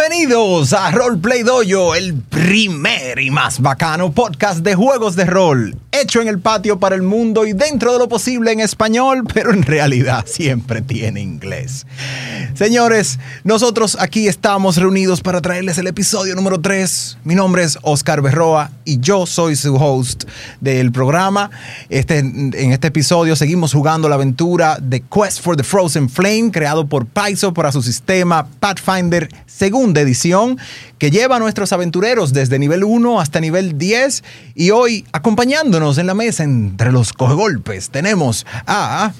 Bienvenidos a Roleplay Dojo, el primer y más bacano podcast de juegos de rol, hecho en el patio para el mundo y dentro de lo posible en español, pero en realidad siempre tiene inglés. Señores, nosotros aquí estamos reunidos para traerles el episodio número 3. Mi nombre es Oscar Berroa y yo soy su host del programa. Este, en este episodio seguimos jugando la aventura de Quest for the Frozen Flame, creado por Paizo para su sistema Pathfinder segunda edición, que lleva a nuestros aventureros desde nivel 1 hasta nivel 10. Y hoy, acompañándonos en la mesa entre los golpes, tenemos a...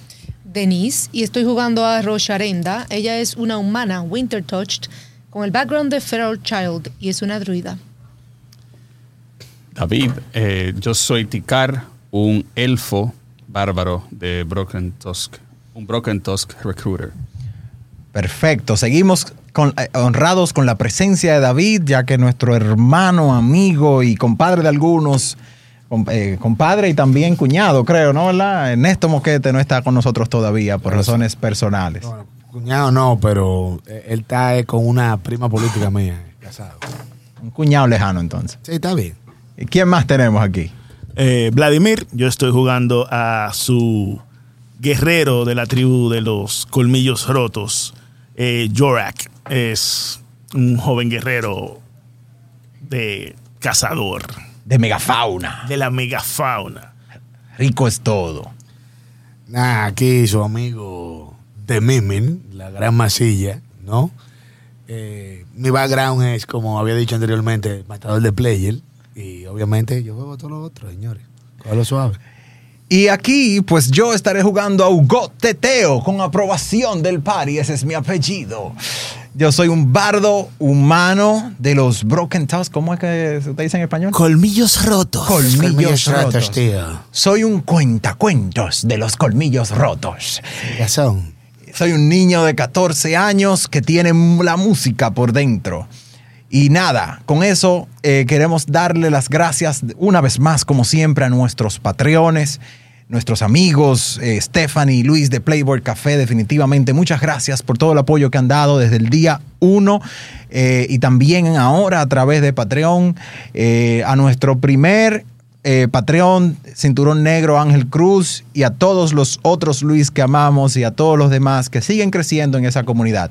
Denise y estoy jugando a Rosharenda. Ella es una humana Winter Touched con el background de Feral Child y es una druida. David, eh, yo soy Tikar, un elfo bárbaro de Broken Tusk, un Broken Tusk recruiter. Perfecto, seguimos con, eh, honrados con la presencia de David, ya que nuestro hermano, amigo y compadre de algunos, eh, compadre y también cuñado, creo, ¿no? ¿Verdad? Ernesto Moquete no está con nosotros todavía por razones personales. Bueno, cuñado no, pero eh, él está eh, con una prima política mía, casado. Un cuñado lejano entonces. Sí, está bien. ¿Y quién más tenemos aquí? Eh, Vladimir, yo estoy jugando a su guerrero de la tribu de los colmillos rotos, eh, Jorak. Es un joven guerrero de cazador, De megafauna. de la megafauna. Rico es todo. Nah, aquí su amigo de Mimin, la gran masilla, ¿no? Eh, mi background es, como había dicho anteriormente, matador de player. Y obviamente yo juego todo lo otro, señores. Cógelo suave. Y aquí, pues yo estaré jugando a Hugo Teteo con aprobación del party. Ese es mi apellido. Yo soy un bardo humano de los Broken Tusk. ¿Cómo es que se te dice en español? Colmillos rotos. Colmillos rotos, rotos. tío. Soy un cuentacuentos de los colmillos rotos. Ya son. Soy un niño de 14 años que tiene la música por dentro. Y nada, con eso eh, queremos darle las gracias una vez más, como siempre, a nuestros patreones, nuestros amigos, eh, Stephanie y Luis de Playboy Café, definitivamente. Muchas gracias por todo el apoyo que han dado desde el día 1 eh, y también ahora a través de Patreon. eh, a nuestro primer eh, Patreon, Cinturón Negro, Ángel Cruz y a todos los otros Luis que amamos y a todos los demás que siguen creciendo en esa comunidad.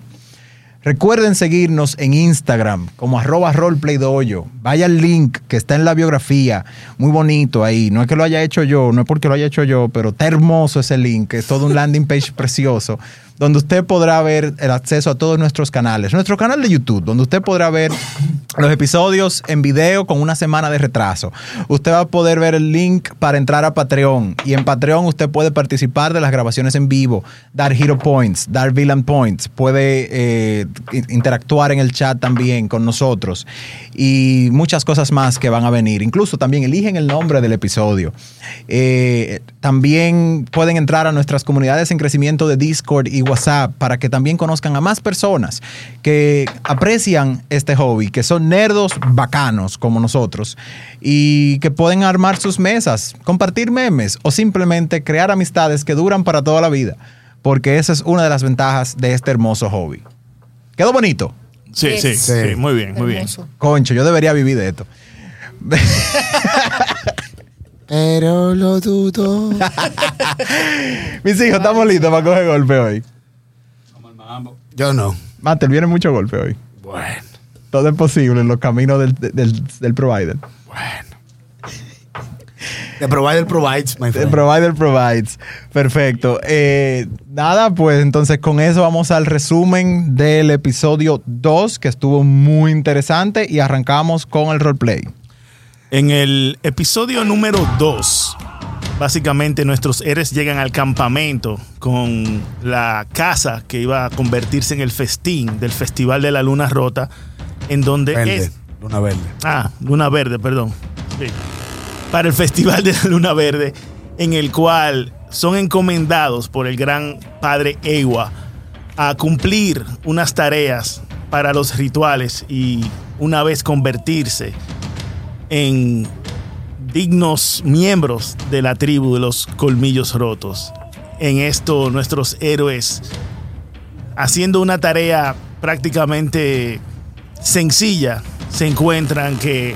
Recuerden seguirnos en Instagram como arroba roleplaydoyo. Vaya al link que está en la biografía. Muy bonito ahí. No es que lo haya hecho yo, no es porque lo haya hecho yo, pero está hermoso ese link. Es todo un landing page precioso donde usted podrá ver el acceso a todos nuestros canales. Nuestro canal de YouTube, donde usted podrá ver los episodios en video con una semana de retraso. Usted va a poder ver el link para entrar a Patreon. Y en Patreon usted puede participar de las grabaciones en vivo, dar hero points, dar villain points, puede eh, in- interactuar en el chat también con nosotros. Y muchas cosas más que van a venir. Incluso también eligen el nombre del episodio. Eh, también pueden entrar a nuestras comunidades en crecimiento de Discord y WhatsApp para que también conozcan a más personas que aprecian este hobby, que son nerdos bacanos como nosotros y que pueden armar sus mesas, compartir memes o simplemente crear amistades que duran para toda la vida, porque esa es una de las ventajas de este hermoso hobby. ¿Quedó bonito? Sí, sí, sí, muy bien, muy bien. Concho, yo debería vivir de esto. Pero lo dudo. Mis hijos, estamos listos para coger golpe hoy. Yo no. Mater, viene mucho golpe hoy. Bueno, Todo es posible en los caminos del, del, del provider. bueno. The provider provides, my El friend. provider provides. Perfecto. Eh, nada, pues entonces con eso vamos al resumen del episodio 2, que estuvo muy interesante, y arrancamos con el roleplay. En el episodio número 2, básicamente nuestros héroes llegan al campamento con la casa que iba a convertirse en el festín del Festival de la Luna Rota, en donde Verde. es... Luna verde. Ah, Luna Verde, perdón. Sí. Para el Festival de la Luna Verde, en el cual son encomendados por el gran padre Ewa a cumplir unas tareas para los rituales y una vez convertirse en dignos miembros de la tribu de los colmillos rotos. En esto nuestros héroes haciendo una tarea prácticamente sencilla, se encuentran que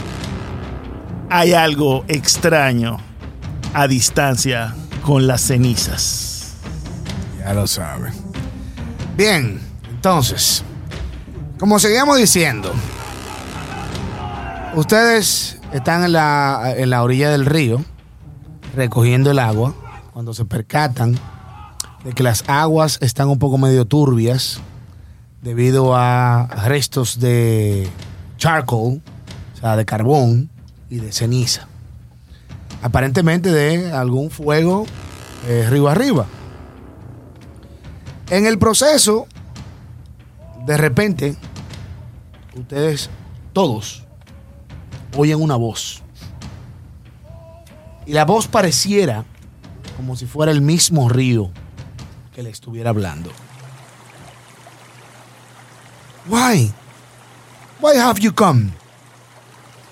hay algo extraño a distancia con las cenizas. Ya lo saben. Bien, entonces, como seguíamos diciendo, ustedes están en la, en la orilla del río recogiendo el agua cuando se percatan de que las aguas están un poco medio turbias debido a restos de charcoal, o sea, de carbón y de ceniza. Aparentemente de algún fuego eh, río arriba. En el proceso, de repente, ustedes todos oyen una voz. Y la voz pareciera como si fuera el mismo río que le estuviera hablando. Why? Why have you come?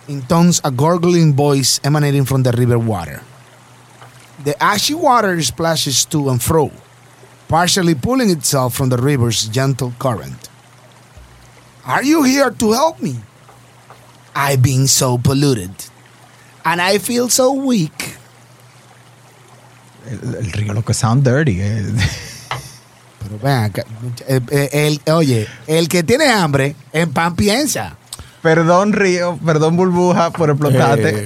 In tones a gurgling voice emanating from the river water. The ashy water splashes to and fro, partially pulling itself from the river's gentle current. Are you here to help me? I've been so polluted, and I feel so weak. El, el río lo que sound dirty. eh. Pero vean, oye, el que tiene hambre, en pan piensa. Perdón, río, perdón, burbuja, por explotarte. Eh,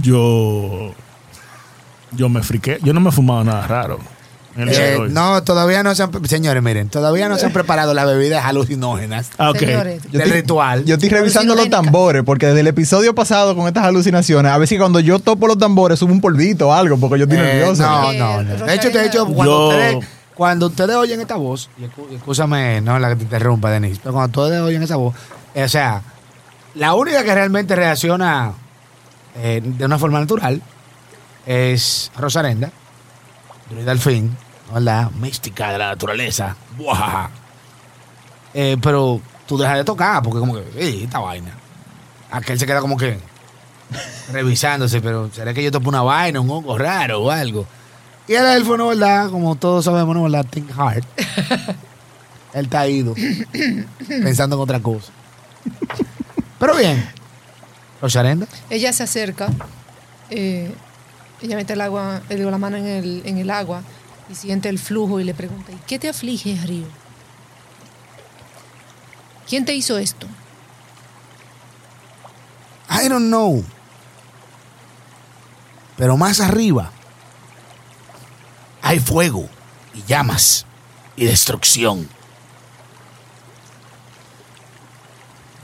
yo. Yo me friqué. Yo no me he fumado nada raro. En el día de Eh, hoy. no, todavía no se han, señores, miren, todavía no se han preparado las bebidas alucinógenas Ah, ok. Señores, Yo del estoy- ritual. Yo estoy revisando los Alucinogénica. tambores, porque desde el episodio pasado con estas alucinaciones, a veces cuando yo topo los tambores subo un polvito o algo, porque yo estoy Eh, nervioso. no, Eh, no, no. De hecho, de hecho, cuando, Yo- ustedes, cuando ustedes oyen esta voz, y escú- escúchame, no la que te interrumpa, Denise, pero cuando ustedes oyen esa voz, eh, o sea, la única que realmente reacciona eh, de una forma natural es Rosarenda, druida al fin, ¿verdad? Mística de la naturaleza. Buah. Eh, pero tú dejas de tocar, porque como que, "Ey, esta vaina. Aquel se queda como que revisándose, pero ¿será que yo topo una vaina, un hongo raro o algo? Y el elfo, ¿no, verdad? Como todos sabemos, ¿no, verdad? Think hard. Él está ido, pensando en otra cosa. Pero bien. Rosarenda. Ella se acerca, eh, ella mete el agua, digo, la mano en el, en el agua y siente el flujo y le pregunta, ¿y qué te aflige, río? ¿Quién te hizo esto? I don't know. Pero más arriba hay fuego y llamas y destrucción.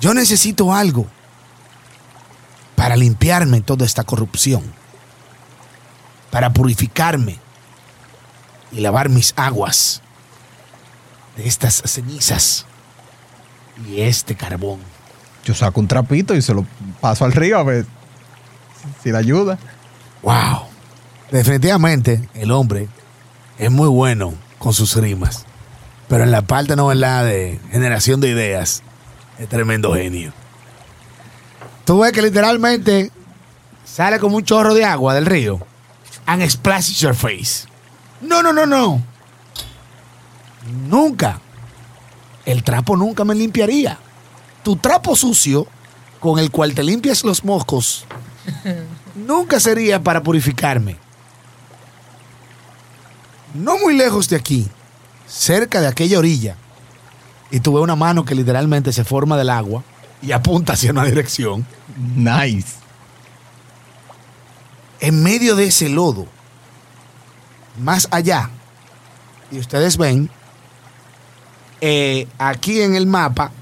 Yo necesito algo para limpiarme toda esta corrupción, para purificarme y lavar mis aguas de estas cenizas y este carbón. Yo saco un trapito y se lo paso al río a ver si le ayuda. Wow. Definitivamente el hombre es muy bueno con sus rimas. Pero en la parte no la de generación de ideas, es tremendo genio. Tú ves que literalmente sale como un chorro de agua del río and splashes your face. No, no, no, no. Nunca. El trapo nunca me limpiaría. Tu trapo sucio con el cual te limpias los moscos nunca sería para purificarme. No muy lejos de aquí, cerca de aquella orilla, y tuve una mano que literalmente se forma del agua y apunta hacia una dirección. Nice. En medio de ese lodo, más allá, y ustedes ven, eh, aquí en el mapa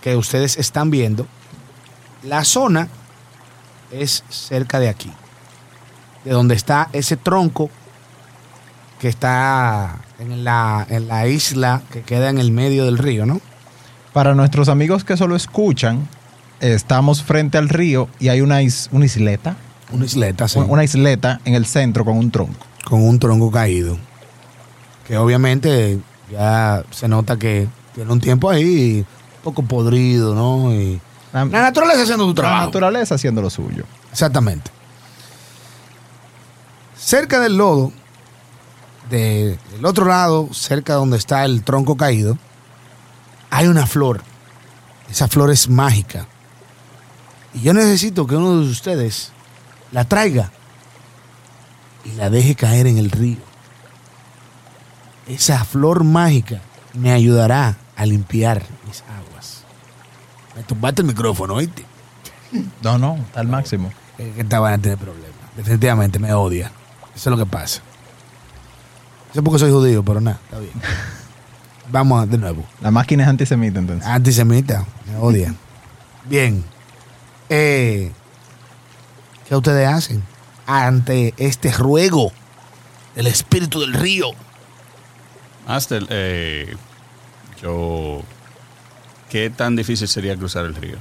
que ustedes están viendo, la zona es cerca de aquí, de donde está ese tronco que está en la, isla que queda en el medio del río, ¿no? Para nuestros amigos que solo escuchan, estamos frente al río y hay una, una isleta, Una isleta, sí, una isleta en el centro con un tronco. con un tronco caído, que obviamente ya se nota que tiene un tiempo ahí un poco podrido, ¿no? Y La, la naturaleza haciendo su la trabajo. naturaleza haciendo lo suyo. Exactamente. Cerca del lodo, de- del otro lado, cerca donde está el tronco caído, hay una flor esa flor es mágica. Y yo necesito que uno de ustedes la traiga y la deje caer en el río. Esa flor mágica me ayudará a limpiar mis aguas. Me tumbaste el micrófono, ¿oíste? No, no, está al máximo. Es que esta van a tener problemas. Definitivamente me odia. Eso es lo que pasa. Eso es porque soy judío, pero nada, está bien. Vamos de nuevo. La máquina es antisemita, entonces. Antisemita, me odia. Bien. Eh, ¿Qué ustedes hacen ante este ruego del espíritu del río? Master, eh, yo. ¿Qué tan difícil sería cruzar el río?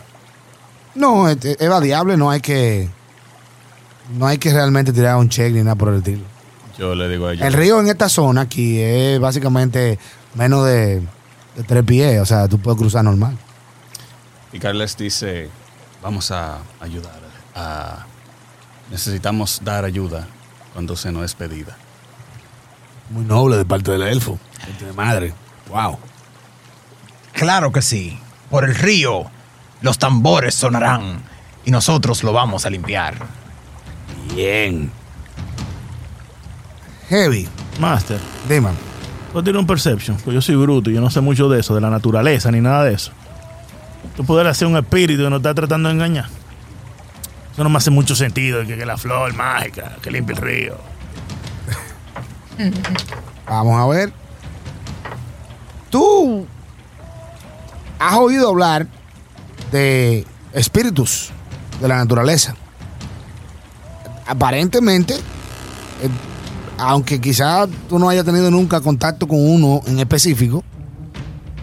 No, es, es variable, no hay que. No hay que realmente tirar un check ni nada por el estilo. Yo le digo a ellos. El río en esta zona aquí es básicamente menos de, de tres pies, o sea, tú puedes cruzar normal. Y Carles dice: Vamos a ayudar. A, necesitamos dar ayuda cuando se nos es pedida. Muy noble de parte del elfo. Gente de madre. Wow. Claro que sí. Por el río, los tambores sonarán y nosotros lo vamos a limpiar. Bien. Heavy. Master, Dime. tú tienes un perception, pues yo soy bruto y yo no sé mucho de eso, de la naturaleza ni nada de eso. Tú poder hacer un espíritu que nos está tratando de engañar. Eso no me hace mucho sentido, que, que la flor mágica, que limpia el río. Vamos a ver. Tú has oído hablar de espíritus de la naturaleza. Aparentemente, eh, aunque quizás tú no hayas tenido nunca contacto con uno en específico,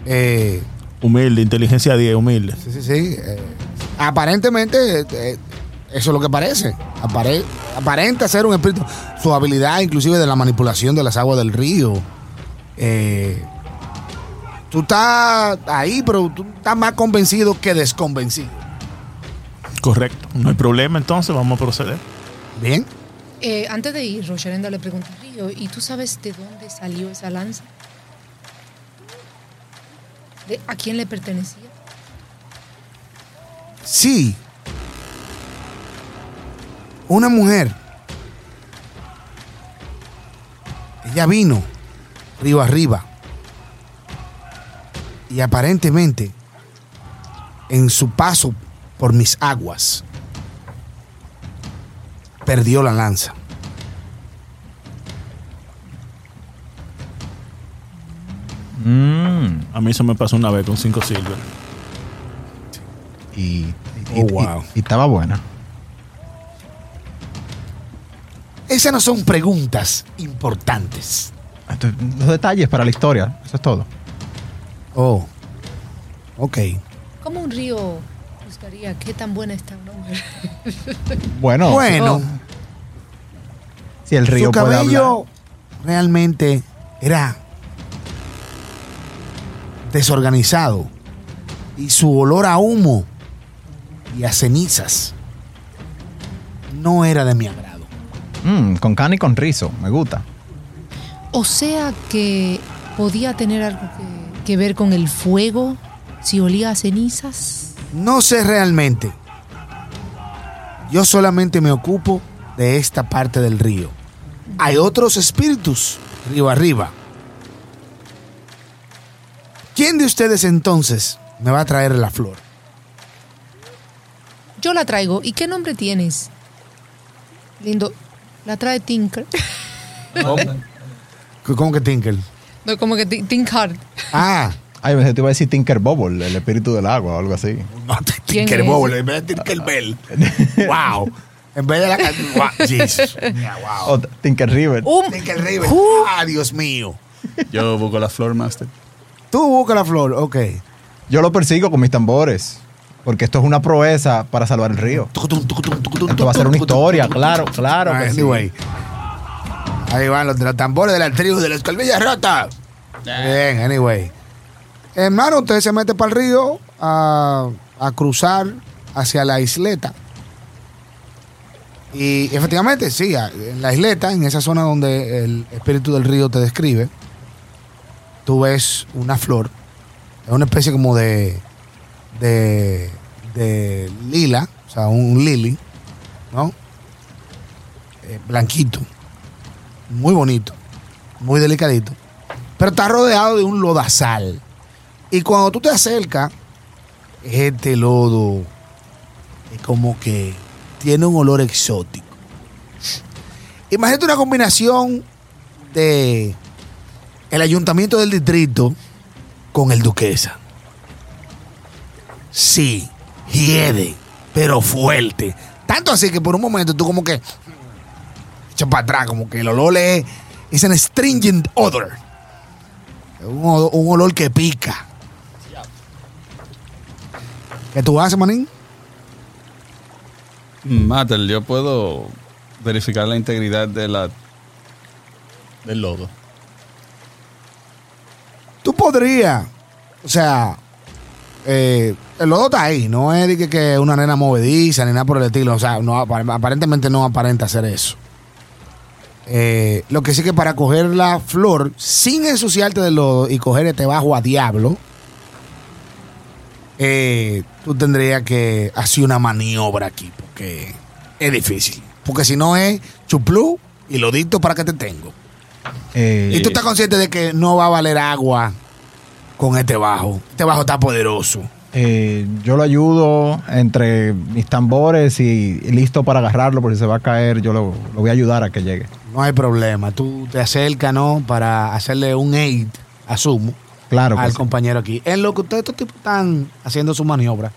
eh, Humilde, inteligencia 10, humilde. Sí, sí, sí. eh, aparentemente, eh, eso es lo que parece. Apare- aparenta ser un espíritu. Su habilidad, inclusive, de la manipulación de las aguas del río. Eh, tú estás ahí, pero tú estás más convencido que desconvencido. Correcto. No hay problema, entonces vamos a proceder. Bien. Eh, antes de ir, Rocharenda le pregunta a Río, ¿y tú sabes de dónde salió esa lanza? ¿De- ¿A quién le pertenecía? Sí. Una mujer. Ella vino río arriba. Y aparentemente, en su paso por mis aguas, perdió la lanza. Mm, A mí eso me pasó una vez con 5 silver. y, y- Oh, y- wow. y estaba buena. Esas no son preguntas importantes. Los detalles para la historia, eso es todo. Oh. Ok. ¿Cómo un río buscaría qué tan buena está una mujer? Bueno, Bueno. si el río su cabello realmente era desorganizado y su olor a humo y a cenizas no era de mi agrado. Mm, con carne y con rizo, me gusta. O sea que podía tener algo que, que ver con el fuego, si olía a cenizas. No sé realmente. Yo solamente me ocupo de esta parte del río. Hay otros espíritus río arriba. ¿Quién de ustedes entonces me va a traer la flor? Yo la traigo. ¿Y qué nombre tienes? Lindo. La trae Tinker. ¿Cómo que Tinker? No, como que Tin- Tinkard. Ah, Ay, me te iba a decir Tinker Bubble, el espíritu del agua o algo así. no, ¿Quién Tinker? Bobble, en vez de Tinker Bell. wow. En vez de la wow, Jesus. Yeah, wow. O Tinker River. Um, Tinker River. Ah, Dios mío. Yo busco la flor, Master. Tú busca la flor, ok. Yo lo persigo con mis tambores. Porque esto es una proeza para salvar el río. Esto va a ser una historia, claro, claro. que sí. Anyway. Ahí van los, de los tambores de la tribu de las colmillas rotas. Bien, anyway. Hermano, usted se mete para el río a, a cruzar hacia la isleta. Y efectivamente, sí, en la isleta, en esa zona donde el espíritu del río te describe, tú ves una flor. Es una especie como de, de, de lila, o sea, un lily, ¿no? Eh, blanquito, muy bonito, muy delicadito, pero está rodeado de un lodazal. Y cuando tú te acercas, este lodo es como que tiene un olor exótico. Imagínate una combinación de el ayuntamiento del distrito con el duquesa. Sí, hiede, pero fuerte. Tanto así que por un momento tú como que echas para atrás, como que el olor es, es un stringent odor. Un, olor- un olor que pica. ¿Qué tú haces, manín? Matel, yo puedo verificar la integridad de la del lodo. Tú podrías, o sea, eh, el lodo está ahí, no es de que, que una nena movediza ni nada por el estilo, o sea, no, apar- aparentemente no aparenta hacer eso. Eh, lo que sí que para coger la flor sin ensuciarte del lodo y coger este bajo a diablo, eh, tú tendrías que hacer una maniobra aquí, porque es difícil. Porque si no es chuplú y lodito para que te tengo. Eh, Y tú estás consciente de que no va a valer agua con este bajo. Este bajo está poderoso. Eh, yo lo ayudo entre mis tambores y, y listo para agarrarlo por si se va a caer. Yo lo, lo voy a ayudar a que llegue. No hay problema. Tú te acercas, ¿no? Para hacerle un aid, asumo, Claro al sí. compañero aquí. En lo que ustedes estos tipos están haciendo su maniobra,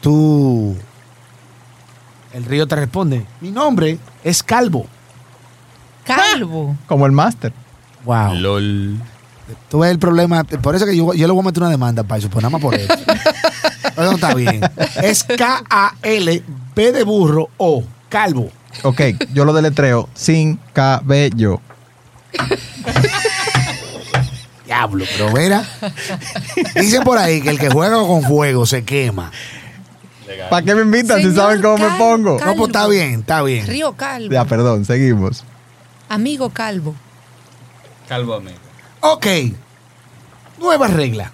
tú. El río te responde: Mi nombre es Calvo. Calvo. Como el máster. Wow. LOL. Tú ves el problema. Por eso que yo, yo le voy a meter una demanda para eso, pues nada más por eso. Eso no está bien. Es K-A-L-B de burro O. Calvo. Ok, yo lo deletreo sin cabello. Diablo, pero mira. Dicen por ahí que el que juega con fuego se quema. ¿Para qué me invitan si saben cómo me pongo? No, pues está bien, está bien. Río Calvo. Ya, perdón, seguimos. Amigo Calvo. Calvo amigo. Ok. Nueva regla.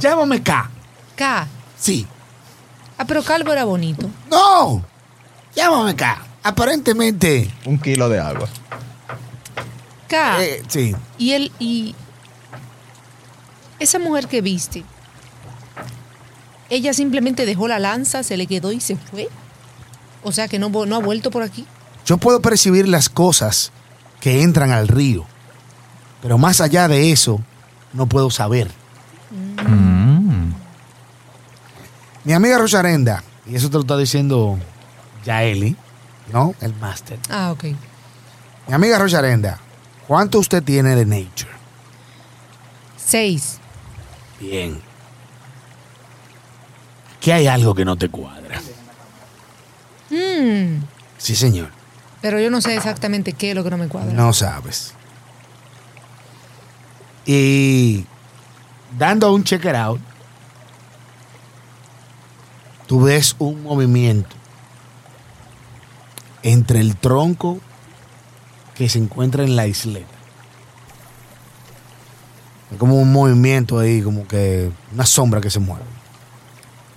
Llámame K. K. Sí. Ah, pero Calvo era bonito. No. Llámame K. Aparentemente. Un kilo de agua. K. eh, sí. Y él, y esa mujer que viste, ella simplemente dejó la lanza, se le quedó y se fue. O sea que no, no ha vuelto por aquí. Yo puedo percibir las cosas que entran al río. Pero más allá de eso, no puedo saber. Mm. Mi amiga Rosarenda, y eso te lo está diciendo Yaeli, ¿no? El máster. Ah, ok. Mi amiga Rosarenda, ¿cuánto usted tiene de nature? Seis. Bien. Que hay algo que no te cuadra. Mm, Sí, señor. pero yo no sé exactamente qué es lo que no me cuadra. No sabes. Y dando un check it out, tú ves un movimiento entre el tronco que se encuentra en la isleta. Es como un movimiento ahí, como que una sombra que se mueve.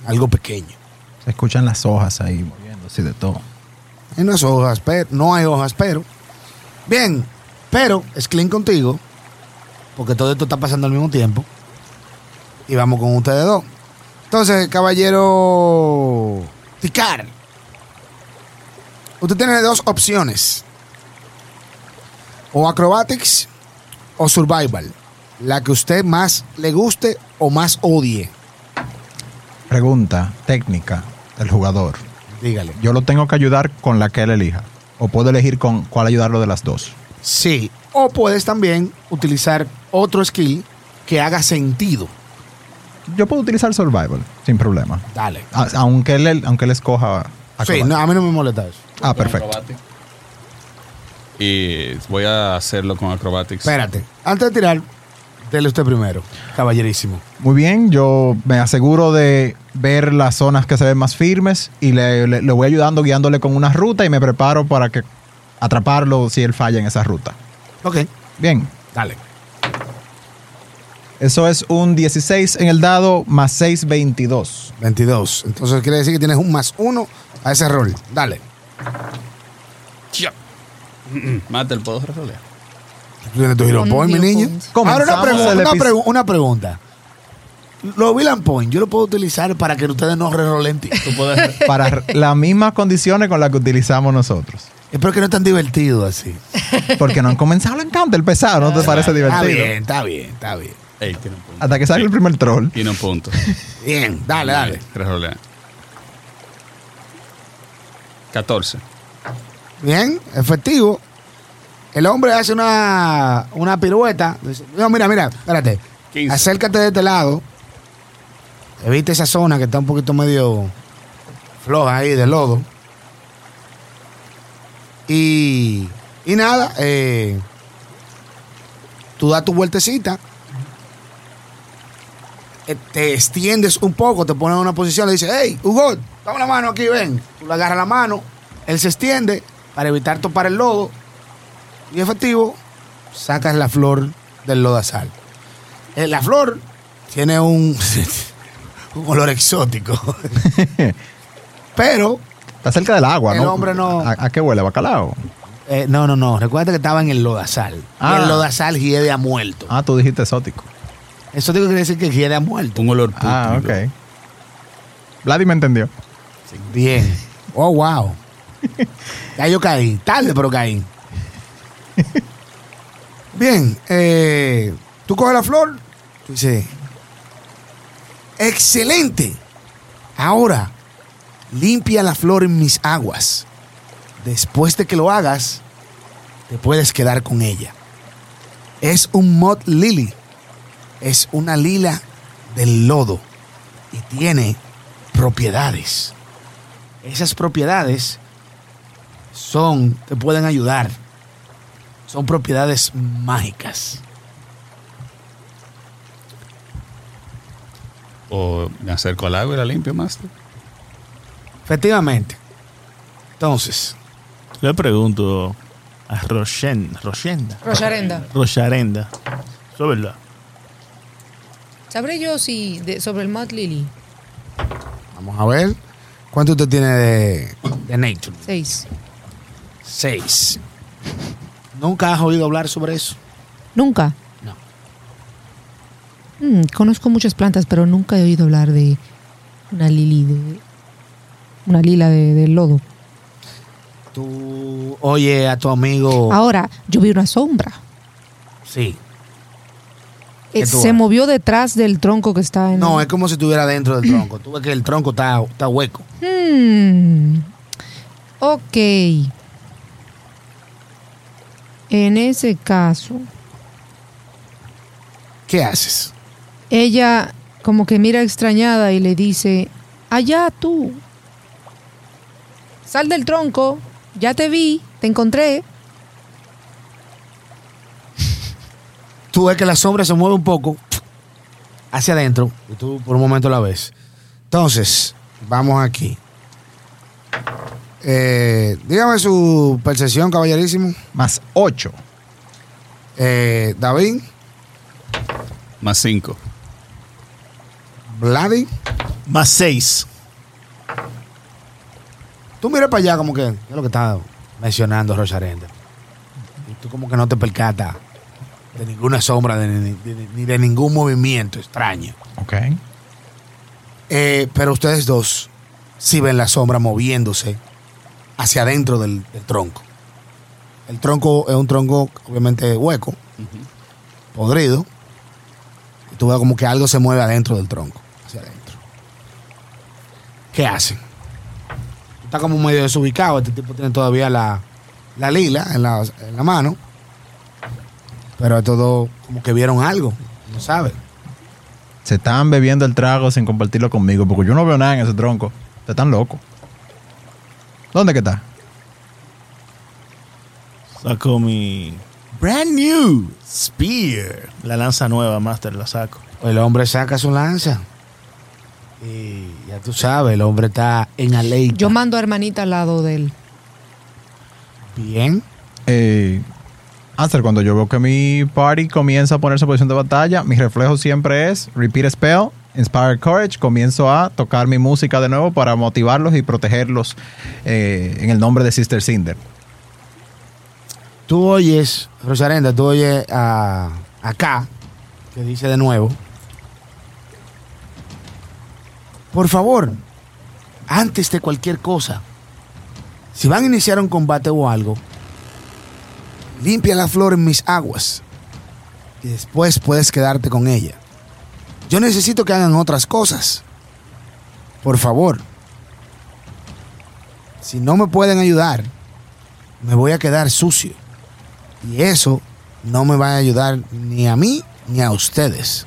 Algo pequeño. Se escuchan las hojas ahí moviéndose de todo. Hay unas hojas, pero no hay hojas, pero. Bien, pero es clean contigo, porque todo esto está pasando al mismo tiempo. Y vamos con ustedes dos. Entonces, caballero Ticar, usted tiene dos opciones: o acrobatics o survival. La que usted más le guste o más odie. Pregunta técnica del jugador. Dígale. Yo lo tengo que ayudar con la que él elija. O puedo elegir con cuál ayudarlo de las dos. Sí. O puedes también utilizar otro skill que haga sentido. Yo puedo utilizar survival sin problema. Dale. A- aunque él, aunque él escoja. Sí, no, a mí no me molesta eso. Ah, perfecto. Y voy a hacerlo con acrobatics. Espérate. Antes de tirar, dele usted primero, caballerísimo. Muy bien, yo me aseguro de ver las zonas que se ven más firmes y le, le- le voy ayudando, guiándole con una ruta y me preparo para que atraparlo si él falla en esa ruta. Ok. Bien, Dale. Eso es un 16 en el dado más 6, 22. 22. Entonces quiere decir que tienes un más uno a ese rol. Dale. Ya. Mate, ¿el puedo rerolear? Tú tienes tu hero point, mi niño. Ahora una, pregu- una pregunta. Los Villain Point, yo lo puedo utilizar para que ustedes no rerolen. Para las mismas condiciones con las que utilizamos nosotros. Espero que no es tan divertido así. Porque no han comenzado el encounter pesado, ¿no te parece Está divertido? bien, está bien, está bien. Ey, tiene un punto. Hasta que salga el primer troll. Tiene un punto. Bien, dale, dale. Rerolea. 14. Bien, efectivo. El hombre hace una, una pirueta. Dice, No, mira, mira, espérate. 15. Acércate de este lado. Evita esa zona que está un poquito medio floja ahí de lodo. Y, y nada, eh, tú das tu vueltecita. eh, Te extiendes un poco, te pones en una posición, le dices, hey, Hugo, dame la mano aquí, ven. Tú le agarras la mano, él se extiende para evitar topar el lodo. Y efectivo, sacas la flor del lodazal. Eh, la flor tiene un, un olor exótico. Pero, Está cerca del agua, El ¿no? hombre no- ¿A, a qué huele? ¿Bacalao? eh, no, no, no. Recuerda que estaba en el lodazal. Ah. Y el lodazal hiede a muerto. Ah, tú dijiste exótico. Digo quiere decir que hiede a muerto. Un olor pútrido. Ah, ok. Vladi me entendió. Bien. Oh, wow. Ya yo caí. Tarde, pero caí. Bien. eh, tú coges la flor. Tú dices, excelente. Ahora, limpia la flor en mis aguas. Después de que lo hagas, te puedes quedar con ella. Es un mod lily. Es una lila del lodo. Y tiene propiedades. Esas propiedades son, te pueden ayudar. Son propiedades mágicas. O me acerco al agua y la limpio, Master. Efectivamente. Entonces, Le pregunto a Roshen, Roshenda. Rocharenda. Rocharenda. Eso es verdad. ¿Sabré yo si de- sobre el Mud Lily? vamos a ver. ¿Cuánto usted tiene de, de Nature? Seis. Seis. ¿Nunca has oído hablar sobre eso? ¿Nunca? No. Mm, conozco muchas plantas, pero nunca he oído hablar de una lili de... Una lila de, de lodo. Tú oye a tu amigo. Ahora, yo vi una sombra. Sí. Eh, ¿Qué tú se ves? movió detrás del tronco que está en... No, es como si estuviera dentro del tronco. Tú ves que el tronco está, está hueco. Hmm. Ok. En ese caso, ¿Qué haces? ella como que mira extrañada y le dice, allá tú, sal del tronco, ya te vi, te encontré. tú ves que la sombra se mueve un poco hacia adentro y tú por un momento la ves. Entonces, vamos aquí. Eh, dígame su percepción, caballerísimo. Más 8. Eh, David, Más 5. Vladi, Más seis. Tú mira para allá como que ¿qué es lo que está mencionando Rocharenda. Y tú como que no te percatas de ninguna sombra de- ni de, ni de ningún movimiento extraño. Ok. Eh, pero ustedes dos sí ven la sombra moviéndose hacia adentro del, del tronco. El tronco es un tronco obviamente hueco, podrido. Y tú ves como que algo se mueve adentro del tronco, hacia adentro. ¿Qué hacen? Está como medio desubicado. Este tipo tiene todavía la, la lila en la, en la mano. Pero todo como que vieron algo. No sabe. Se están bebiendo el trago sin compartirlo conmigo, porque yo no veo nada en ese tronco. Ustedes están locos. ¿Dónde que está? Saco mi brand new spear. La lanza nueva, Master, la saco. El hombre saca su lanza. Y ya tú sabes, el hombre está en aleita. Yo mando a hermanita al lado de él. Bien. Eh, Hacer cuando yo veo que mi party comienza a ponerse en posición de batalla, mi reflejo siempre es repeat spell, inspire courage, comienzo a tocar mi música de nuevo para motivarlos y protegerlos eh, en el nombre de Sister Cinder. Tú oyes, Rosarenda, tú oyes a, acá, que dice de nuevo. Por favor, antes de cualquier cosa, si van a iniciar un combate o algo, limpia la flor en mis aguas y después puedes quedarte con ella. Yo necesito que hagan otras cosas. Por favor. Si no me pueden ayudar, me voy a quedar sucio. Y eso no me va a ayudar ni a mí ni a ustedes.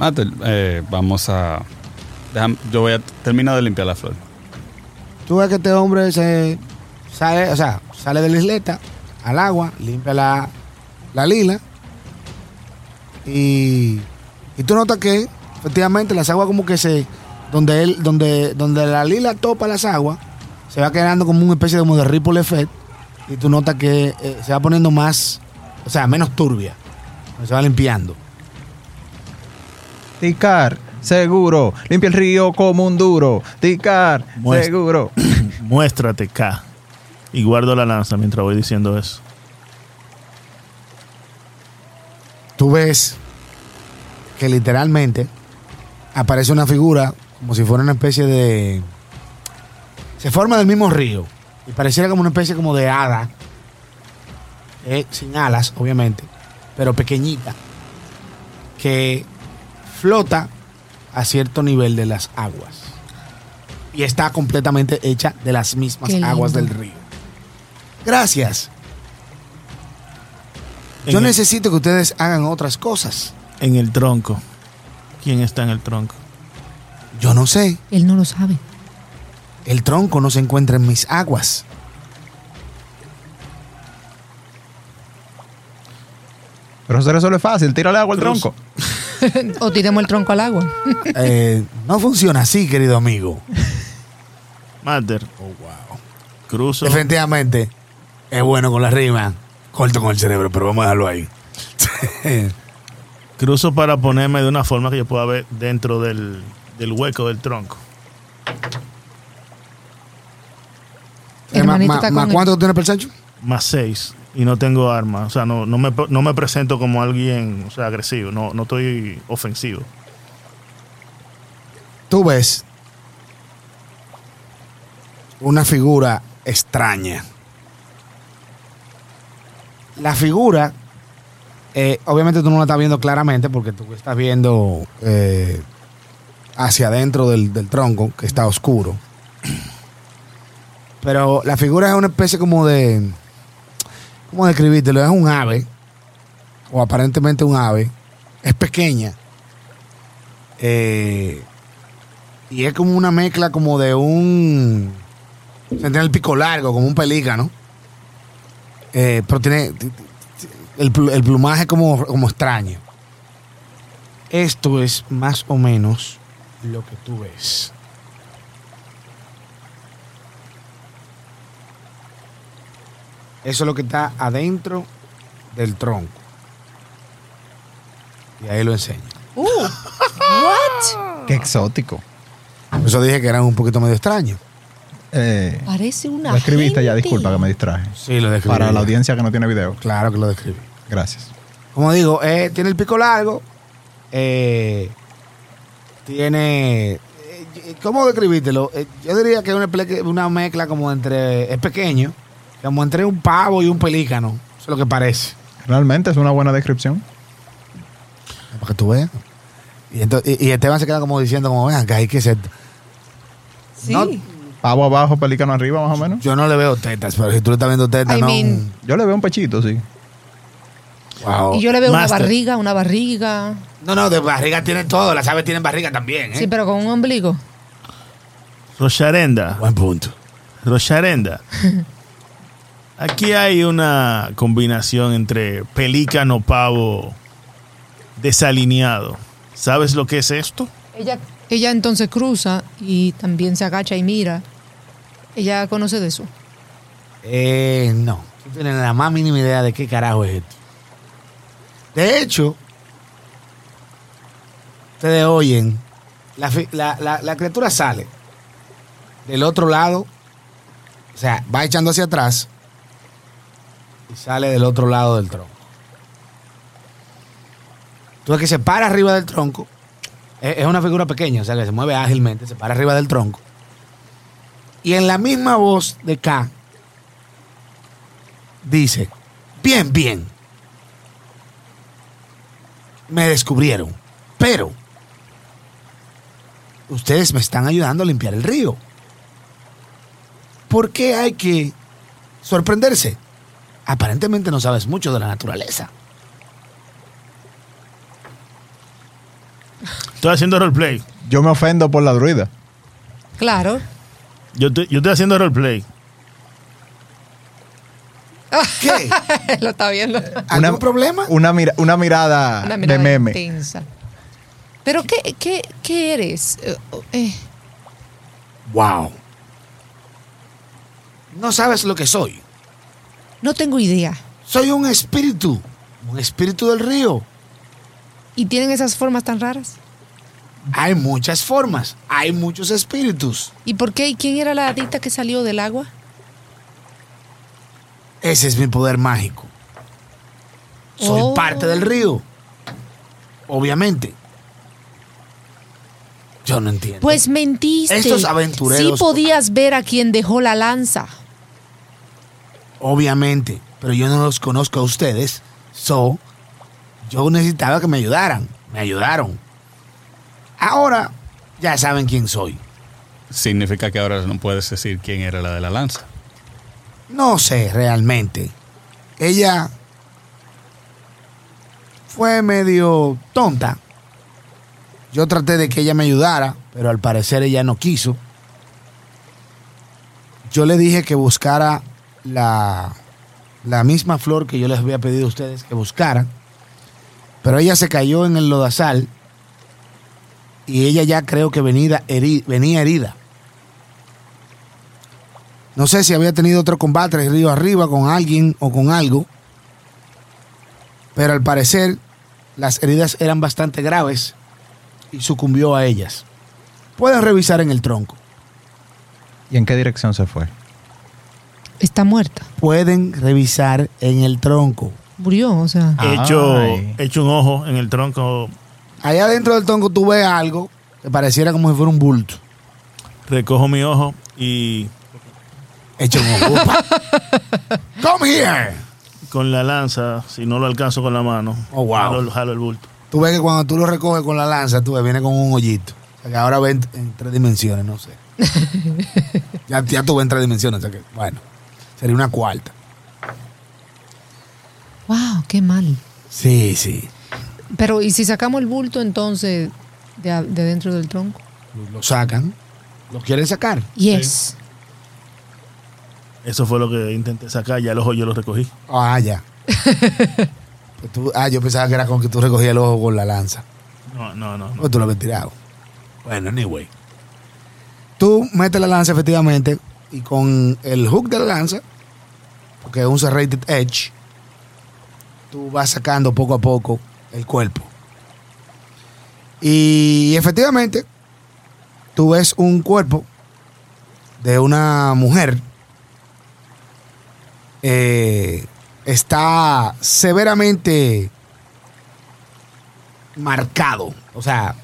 Mate, eh, vamos a. yo voy a terminar de limpiar la flor. Tú ves que este hombre se sale, o sea, sale de la isleta al agua, limpia la, la lila y, y tú notas que efectivamente las aguas como que se donde él donde donde la lila topa las aguas se va quedando como una especie como de ripple effect y tú notas que eh, se va poniendo más, o sea, menos turbia, se va limpiando. Ticar, seguro, limpia el río como un duro. Ticar, seguro. Muéstrate, K. Y guardo la lanza mientras voy diciendo eso. tú ves que literalmente aparece una figura como si fuera una especie de... Se forma del mismo río y pareciera como una especie como de hada, eh, sin alas, obviamente, pero pequeñita, que flota a cierto nivel de las aguas y está completamente hecha de las mismas aguas del río. Gracias. En Yo el- necesito que ustedes hagan otras cosas. En el tronco. ¿Quién está en el tronco? Yo no sé. Él no lo sabe. El tronco no se encuentra en mis aguas. Pero se resuelve fácil, tírale agua al Cruz. tronco. o tiremos el tronco al agua. Eh, no funciona así, querido amigo. Mater. Cruzo. Definitivamente es bueno con la rima. Corto con el cerebro, pero vamos a dejarlo ahí. Cruzo para ponerme de una forma que yo pueda ver dentro del, del hueco del tronco. Eh, ma- Hermanito ma- está ma- ¿Cuánto tiene Persancho? Más seis. Y no tengo arma. O sea, no, no, me, no me presento como alguien o sea, agresivo. No, no estoy ofensivo. Tú ves una figura extraña. La figura, eh, obviamente tú no la estás viendo claramente porque tú estás viendo eh, hacia adentro del, del tronco, que está oscuro. Pero la figura es una especie como de... ¿Cómo describírtelo? Es un ave, o aparentemente un ave. Es pequeña. Eh, y es como una mezcla como de un... Tiene el pico largo, como un pelícano. Eh, pero tiene... El, el plumaje como, como extraño. Esto es más o menos lo que tú ves. Eso es lo que está adentro del tronco. Y ahí lo enseño. Uh, what? Qué exótico. Por eso dije que eran un poquito medio extraños. Eh, Parece una lo escribiste ya, disculpa que me distraje. Sí, lo describí. Para la audiencia que no tiene video. Claro que lo describí. Gracias. Como digo, eh, tiene el pico largo. eh, tiene. eh, ¿Cómo describírtelo? Eh, yo diría que es una, una mezcla como entre. Es pequeño. Como entre un pavo y un pelícano. Eso es lo que parece. Realmente es una buena descripción. Para que tú veas. Y, entonces, y, y Esteban se queda como diciendo, como vean, que hay que ser. Sí. No- Pavo abajo, pelícano arriba, más o menos. Yo no le veo tetas, pero si tú le estás viendo tetas, I no. mean- Yo le veo un pechito, sí. Wow. Y yo le veo Master. una barriga, una barriga. No, no, de barriga tiene todo. Las aves tienen barriga también, ¿eh? Sí, pero con un ombligo. Rocharenda. Buen punto. Rocharenda. Aquí hay una combinación entre pelícano pavo desalineado. ¿Sabes lo que es esto? Ella, ella entonces cruza y también se agacha y mira. Ella conoce de eso. Eh, no. No tienen la más mínima idea de qué carajo es esto. De hecho, ustedes oyen, la, fi- la- la- la criatura sale del otro lado, o sea, va echando hacia atrás y sale del otro lado del tronco. Ves que se para arriba del tronco, es una figura pequeña, o sea, que se mueve ágilmente, se para arriba del tronco. Y en la misma voz de K, dice, bien, bien, me descubrieron, pero ustedes me están ayudando a limpiar el río. ¿Por qué hay que sorprenderse? Aparentemente no sabes mucho de la naturaleza. Estoy haciendo roleplay. Yo me ofendo por la druida. Claro. Yo estoy, yo estoy haciendo roleplay. ¿Qué? Lo está viendo. ¿Algún Una- problema? Una, mira- una mirada, Una mirada de meme. intensa. ¿Pero qué, qué, qué eres? Eh, eh, Wow. No sabes lo que soy. No tengo idea. Soy un espíritu. Un espíritu del río. ¿Y tienen esas formas tan raras? Hay muchas formas. Hay muchos espíritus. ¿Y por qué? ¿Y quién era la adicta que salió del agua? Ese es mi poder mágico. Soy Oh. parte del río. Obviamente. Yo no entiendo. Pues mentiste. Estos aventureros- Sí podías ver a quien dejó la lanza. Obviamente. Pero yo no los conozco a ustedes. So, yo necesitaba que me ayudaran. Me ayudaron. Ahora ya saben quién soy. Significa que ahora no puedes decir quién era la de la lanza. No sé realmente. Ella fue medio tonta. Yo traté de que ella me ayudara, pero al parecer ella no quiso. Yo le dije que buscara la, la misma flor que yo les había pedido a ustedes que buscaran. Pero ella se cayó en el lodazal y ella ya creo que venida venía herida. No sé si había tenido otro combate río arriba con alguien o con algo. Pero al parecer las heridas eran bastante graves y sucumbió a ellas. Pueden revisar en el tronco. ¿Y en qué dirección se fue? Está muerta. Pueden revisar en el tronco. Murió, o sea. He hecho, Ay. hecho un ojo en el tronco. Allá dentro del tronco tú ves algo que pareciera como si fuera un bulto. Recojo mi ojo y Hecho un ojo. Come here. con la lanza, si no lo alcanzo con la mano, Oh, wow. jalo, jalo el bulto. Tú ves que cuando tú lo recoges con la lanza, tú ves, viene con un hoyito. O sea, que ahora ven en tres dimensiones, no sé. ya, ya tú ves en tres dimensiones, o sea que, bueno, sería una cuarta. Wow, qué mal. Sí, sí. Pero, ¿y si sacamos el bulto entonces de, de dentro del tronco? Lo sacan. ¿Lo quieren sacar? Yes. Eso fue lo que intenté sacar, ya el ojo yo lo recogí. Ah, ya. Pues tú- ah, yo pensaba que era con que tú recogías el ojo con la lanza. No, no, no. no. Pues tú lo habías tirado. Bueno, anyway. Tú metes la lanza efectivamente y con el hook de la lanza, porque es un serrated edge, tú vas sacando poco a poco el cuerpo. Y efectivamente, tú ves un cuerpo de una mujer. eh, está severamente marcado. O sea,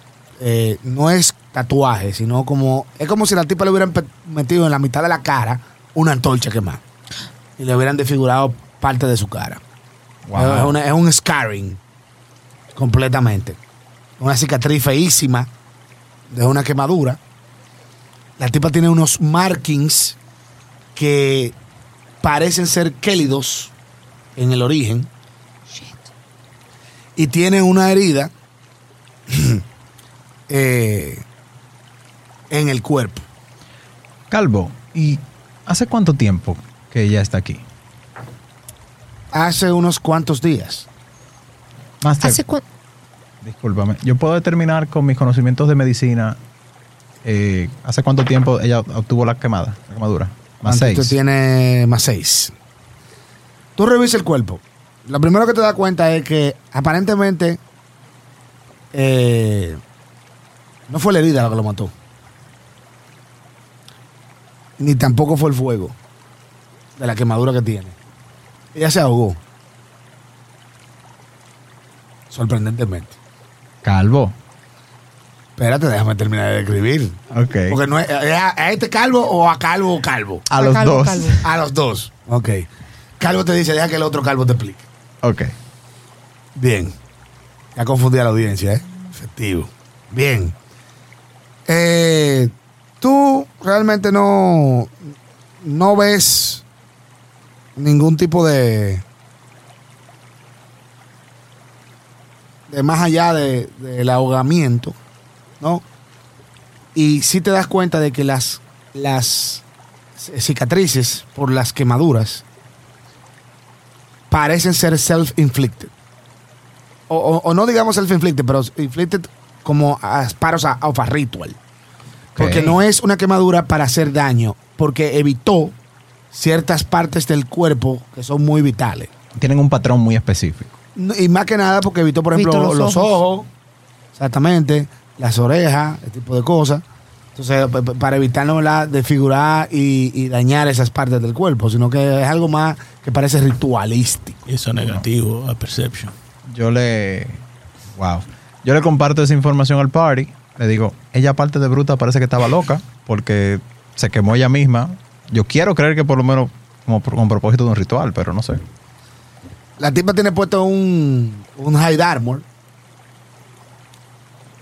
eh, no es tatuaje, sino como. Es como si la tipa le hubieran metido en la mitad de la cara una antorcha quemada. Y le hubieran desfigurado parte de su cara. Wow. Es, una- es un scarring. Completamente. Una cicatriz feísima de una quemadura. La tipa tiene unos markings que parecen ser kélidos en el origen. Y tiene una herida eh, en el cuerpo. Calvo, ¿y hace cuánto tiempo que ella está aquí? Hace unos cuantos días. Master, ¿Hace cuánto? discúlpame. Yo puedo determinar con mis conocimientos de medicina eh, hace cuánto tiempo ella obtuvo la quemada, la quemadura. Más Mantito seis. tiene más 6. Tú revisas el cuerpo. Lo primero que te das cuenta es que aparentemente eh, no fue la herida lo que lo mató. Ni tampoco fue el fuego de la quemadura que tiene. Ella se ahogó. Sorprendentemente. Calvo. Espérate, déjame terminar de escribir. Ok. Porque no es, ¿es a, a este calvo o a calvo o calvo. A los Calvo, dos. calvo. A los dos. Ok. Calvo te dice, deja que el otro calvo te explique. Ok. Bien. Ya confundí a la audiencia, ¿eh? Efectivo. Bien. Eh, tú realmente no, no ves ningún tipo de. de más allá de- del ahogamiento, ¿no? Y sí te das cuenta de que las, las cicatrices por las quemaduras parecen ser self-inflicted. O, o- no digamos self-inflicted, pero inflicted como as part of a ritual. Porque no es una quemadura para hacer daño, porque evitó ciertas partes del cuerpo que son muy vitales. Tienen un patrón muy específico. No, Y más que nada porque evitó, por ejemplo, Evitó los, los ojos. ojos. exactamente, las orejas, ese tipo de cosas. Entonces, pa- pa- para evitar no la desfigurar y, y dañar esas partes del cuerpo, sino que es algo más que parece ritualístico. Eso negativo a Perception. Yo le. Wow. Yo le comparto esa información al party. Le digo, ella aparte de bruta parece que estaba loca porque se quemó ella misma. Yo quiero creer que por lo menos como con propósito de un ritual, pero no sé. La tipa tiene puesto un, un hide armor.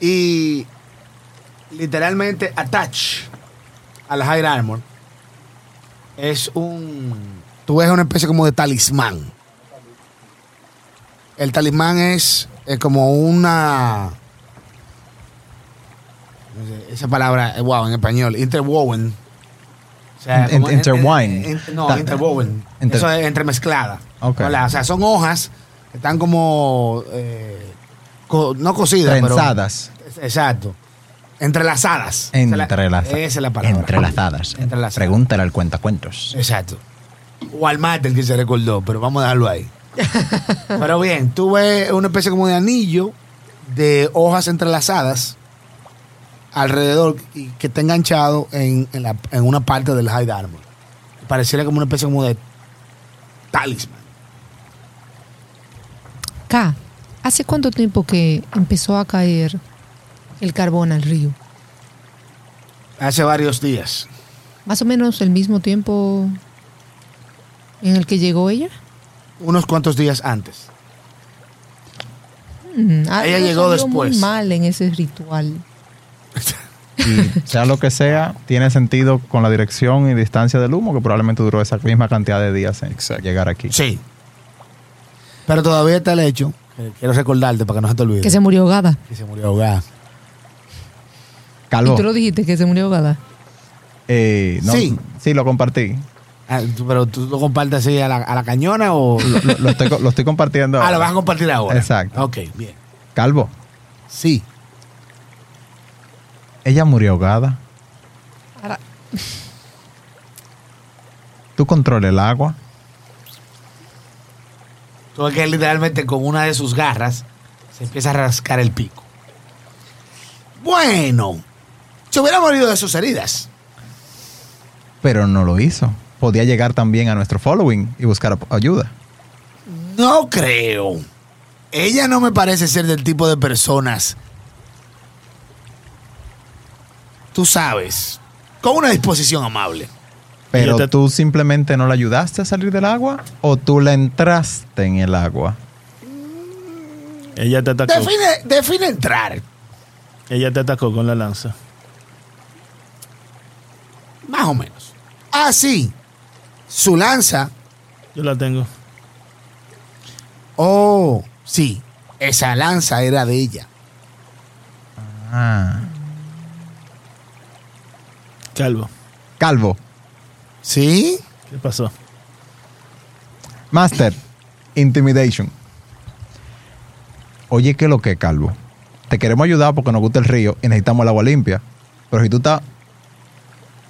Y literalmente attach al hide armor es un. Tú ves una especie como de talismán. El talismán es, es como una. Esa palabra, wow, en español, interwoven. O sea, In- como- intertwine. en- en- no, interwoven. Inter- Eso es entremezclada. Ok. Hola, O sea, son hojas que están como. eh, co- no cosidas, pero. Trenzadas. Exacto. Entrelazadas. Entrelazadas. Esa es la palabra. Entrelazadas. Entrelazadas. Pregúntale al cuentacuentos. Exacto. O al mate el que se recordó, pero vamos a dejarlo ahí. pero bien, tú ves una especie como de anillo de hojas entrelazadas alrededor y que está enganchado en, en la- en una parte del hide armor. Pareciera como una especie como de talisman. K, ¿hace cuánto tiempo que empezó a caer el carbón al río? Hace varios días. Más o menos el mismo tiempo en el que llegó ella. Unos cuantos días antes. Mm, Ella llegó después. Muy mal en ese ritual. Y sea lo que sea, tiene sentido con la dirección y distancia del humo, que probablemente duró esa misma cantidad de días en Exacto. llegar aquí. Sí. Pero todavía está el hecho, quiero recordarte para que no se te olvide, Que se murió ahogada. que se murió ahogada. Calvo. Y tú lo dijiste, que se murió ahogada. eh, no, Sí. sí, lo compartí. Ah, tú- pero tú lo compartes así a la, a la cañona o... Lo, lo estoy, lo estoy compartiendo. ah, ahora. lo vas a compartir ahora. Exacto. Ok, bien. Calvo, Sí. Ella murió ahogada. Ahora, Tú controlas el agua. Tú ves que literalmente con una de sus garras se empieza a rascar el pico. Bueno, se hubiera morido de sus heridas. pero no lo hizo. Podía llegar también a nuestro following y buscar ayuda. No creo. Ella no me parece ser del tipo de personas. Tú sabes, con una disposición amable. Pero te- tú simplemente no la ayudaste a salir del agua o tú la entraste en el agua. Ella te atacó. Define, define entrar. Ella te atacó con la lanza. Más o menos. Ah, sí. Su lanza. Yo la tengo. Oh, sí. Esa lanza era de ella. Ah. Calvo. Calvo. ¿Sí? ¿Qué pasó? Master. Intimidation. Oye, ¿qué es lo que es, Calvo? Te queremos ayudar porque nos gusta el río y necesitamos el agua limpia. Pero si tú estás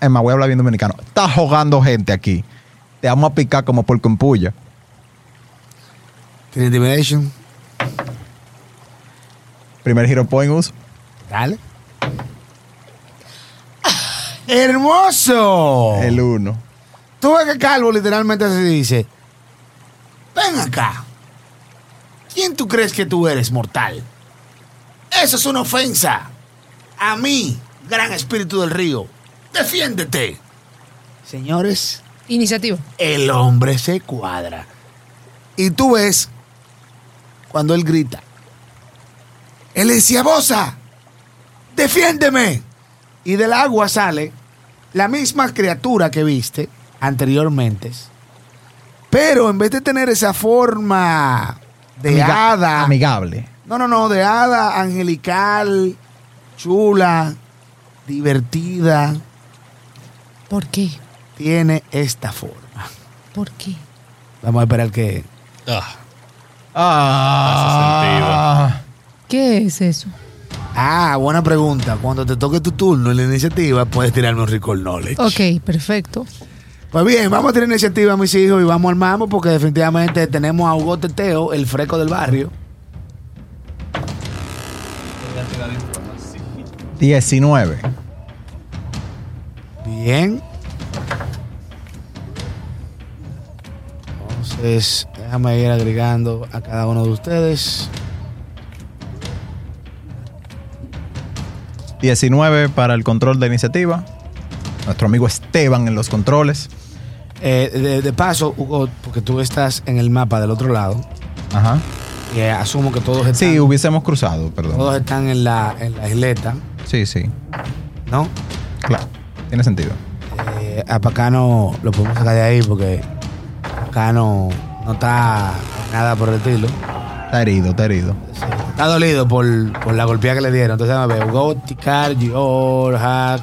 Es más, voy a hablar bien dominicano. Está jugando gente aquí. Te vamos a picar como por. ¿Tiene intimidation? Primer Hero Point uso. Dale. ¡Hermoso! El 1. Tú ves que Calvo literalmente se dice: Ven acá. ¿Quién tú crees que tú eres, mortal? Eso es una ofensa. A mí, gran espíritu del río. Defiéndete. Señores, Iniciativa. el hombre se cuadra. Y tú ves cuando él grita. Él decía, Bosa, defiéndeme. Y del agua sale la misma criatura que viste anteriormente. Pero en vez de tener esa forma de Amiga- hada. Amigable. No, no, no, de hada angelical, chula, divertida, ¿Por qué? tiene esta forma. ¿Por qué? Vamos a esperar que. Ah, Ah. ¿Qué es eso? Ah, buena pregunta. Cuando te toque tu turno en la iniciativa, puedes tirarme un recall knowledge. Ok, perfecto. Pues bien, vamos a tener iniciativa, mis hijos, y vamos al mambo porque definitivamente tenemos a Hugo Teteo, el freco del barrio. 19. Bien. Entonces, déjame ir agregando a cada uno de ustedes. 19 para el control de iniciativa. Nuestro amigo Esteban en los controles. Eh, de, de paso, Hugo, porque tú estás en el mapa del otro lado, Ajá. y eh, asumo que todos están, Sí, hubiésemos cruzado, perdón. todos están en la, en la isleta, Sí, sí. ¿no? Claro. Tiene sentido. Eh, a Pacano lo podemos sacar de ahí porque Pacano no está nada por el estilo. Está herido, está herido. Está dolido por, por la golpeada que le dieron. Entonces, déjame ver. Hugo, Ticar, Gior, Hack,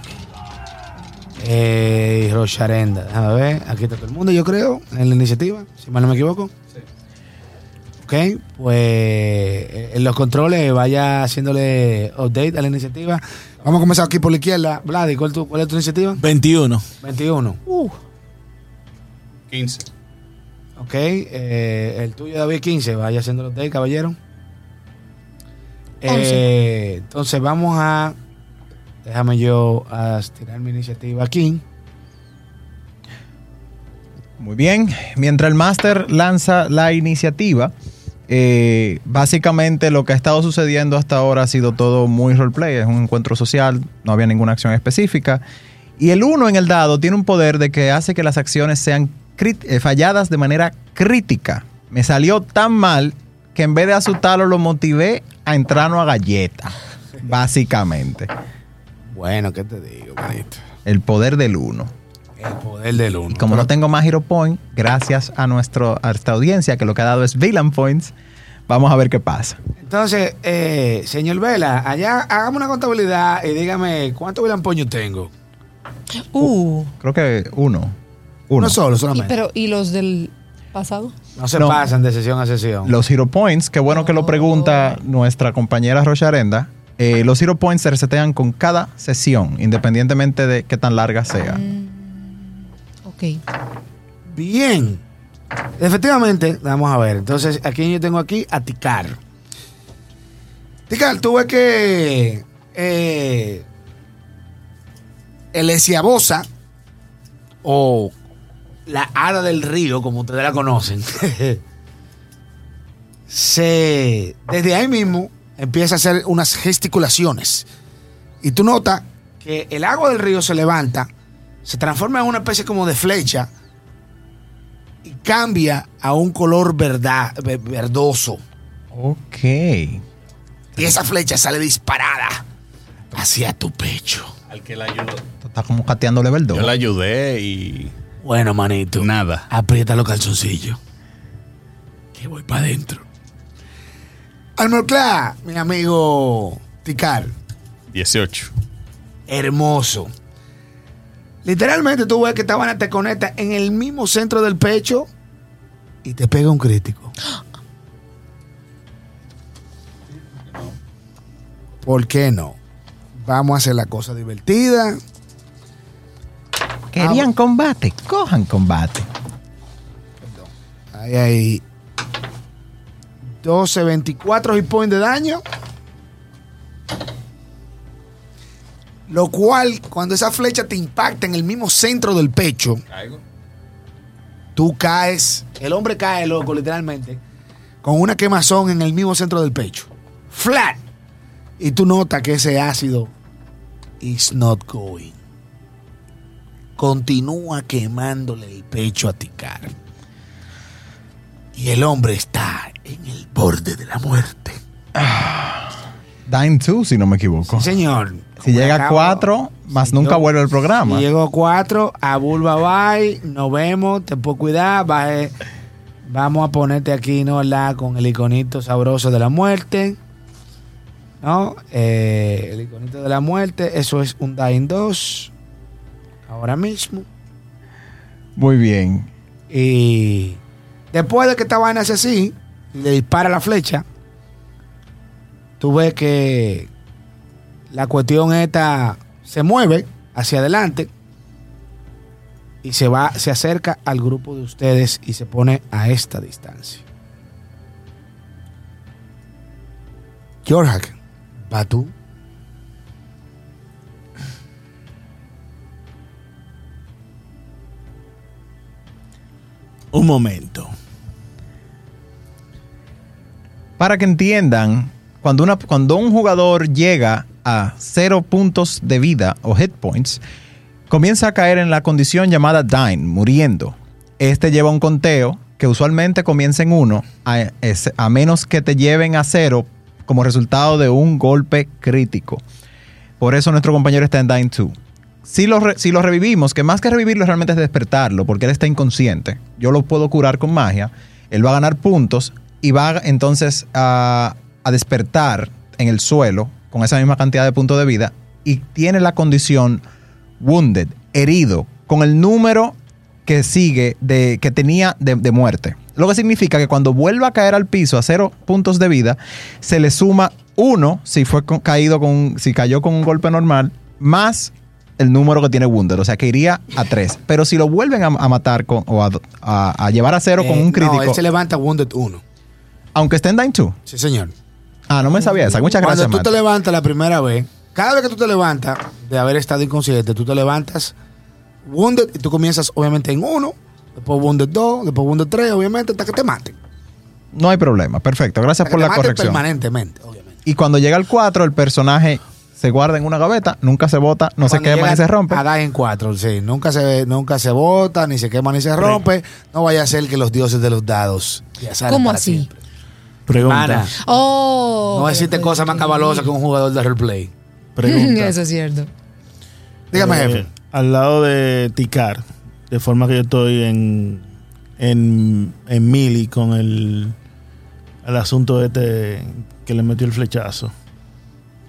eh, Rocharenda. Déjame ver. Aquí está todo el mundo, yo creo, en la iniciativa, si mal no me equivoco. Ok, pues en los controles vaya haciéndole update a la iniciativa. Vamos a comenzar aquí por la izquierda. Vladi, ¿cuál, tu- cuál es tu iniciativa? 21. 21. 15. Ok, eh, el tuyo David 15, vaya haciendo los update, caballero. Eh, entonces vamos a. Déjame yo a tirar mi iniciativa aquí. Muy bien. Mientras el máster lanza la iniciativa, eh, básicamente lo que ha estado sucediendo hasta ahora ha sido todo muy roleplay. Es un encuentro social, no había ninguna acción específica. Y el uno en el dado tiene un poder de que hace que las acciones sean eh, falladas de manera crítica. Me salió tan mal que en vez de asustarlo lo motivé a entrarnos a galleta. Básicamente. Bueno, ¿qué te digo, manito? El poder del uno. El poder del uno. Y como no tengo más Hero Point, gracias a, nuestro, a esta audiencia que lo que ha dado es Villain Points, vamos a ver qué pasa. Entonces, eh, señor Vela, allá hagamos una contabilidad y dígame cuánto vilampoño tengo. Uh. Creo que uno. Uno, Uno. solo, ¿Y, solamente. pero, ¿Y los del pasado? no se No. pasan de sesión a sesión. Los Hero Points, qué bueno que lo pregunta nuestra compañera Rocharenda. Eh, los Hero Points se resetean con cada sesión, independientemente de qué tan larga sea. Ok. Bien. Efectivamente, vamos a ver. Entonces, aquí yo tengo aquí a Ticar. Ticar, tú ves que eh, el Esiabosa o la hada del río, como ustedes la conocen, se desde ahí mismo empieza a hacer unas gesticulaciones. Y tú notas que el agua del río se levanta, se transforma en una especie como de flecha y cambia a un color verdad, ve- verdoso. Ok. Y esa flecha sale disparada hacia tu pecho. Al que la ayudó. Esto Está como cateando level 2. Yo la ayudé y Bueno, manito. nada. Aprieta los calzoncillos. Que voy para adentro. Almorclá, mi amigo Ticar. 18. Hermoso. Literalmente tú ves que esta vaina te conecta en el mismo centro del pecho y te pega un crítico. ¿Por qué no? Vamos a hacer la cosa divertida. Querían combate, cojan combate. Ahí hay 12, 24 hit points de daño. Lo cual, cuando esa flecha te impacta en el mismo centro del pecho, Caigo. tú caes, el hombre cae loco, literalmente, con una quemazón en el mismo centro del pecho. Flat. Y tú notas que ese ácido is not going. Continúa quemándole el pecho a Tikar. Y el hombre está en el borde de la muerte. Dime 2, si no me equivoco. Sí, señor. Si llega a 4, más Si nunca yo- vuelve al programa. Si a 4, a Bulba bye, nos vemos, te puedo cuidar, baje- vamos a ponerte aquí, ¿no? ¿verdad? Con el iconito sabroso de la muerte. ¿No? Eh, el iconito de la muerte, eso es un Dying 2. Ahora mismo. Muy bien. Y después de que esta vaina hace así, le dispara la flecha, tú ves que la cuestión esta se mueve hacia adelante y se va, se acerca al grupo de ustedes y se pone a esta distancia. Jorhak, va tú. Un momento. Para que entiendan, cuando, un jugador llega a cero puntos de vida o hit points, comienza a caer en la condición llamada dying, muriendo. Este lleva un conteo que usualmente comienza en uno, a menos que te lleven a cero como resultado de un golpe crítico. Por eso nuestro compañero está en Dying 2. Si lo, revivimos, que más que revivirlo realmente es despertarlo, porque él está inconsciente, yo lo puedo curar con magia, él va a ganar puntos y va entonces a, despertar en el suelo con esa misma cantidad de puntos de vida y tiene la condición wounded, herido, con el número que sigue de que tenía de, muerte. Lo que significa que cuando vuelva a caer al piso a cero puntos de vida, se le suma uno si fue caído con si cayó con un golpe normal, más el número que tiene Wounded. O sea que iría a tres. Pero si lo vuelven a, a matar con, o a, a- a llevar a cero con Eh, un crítico, No, él se levanta Wounded 1. aunque esté en Dying 2. Sí, señor. Ah, no me sabía esa. Muchas Cuando gracias, tú Matt. te levantas la primera vez, cada vez que tú te levantas de haber estado inconsciente, tú te levantas Wounded y tú comienzas obviamente en uno, después Wounded 2, después Wounded 3, obviamente, hasta que te maten. No hay problema. Perfecto. Gracias Hasta por que la te corrección. permanentemente, obviamente. Y cuando llega al 4, el personaje se guarda en una gaveta, nunca se bota, no se quema ni se rompe. A dar en 4, sí. Nunca se, nunca se bota, ni se quema, ni se rompe. No vaya a ser que los dioses de los dados ya salen ¿Cómo para así? siempre. Pregunta. Mana, Oh. no existe pero- cosa más cabalosa que un jugador de roleplay. Pregunta. Eso es cierto. Dígame, Eh, jefe. Al lado de Ticar, de forma que yo estoy en, en, en Mili con el, el asunto este que le metió el flechazo.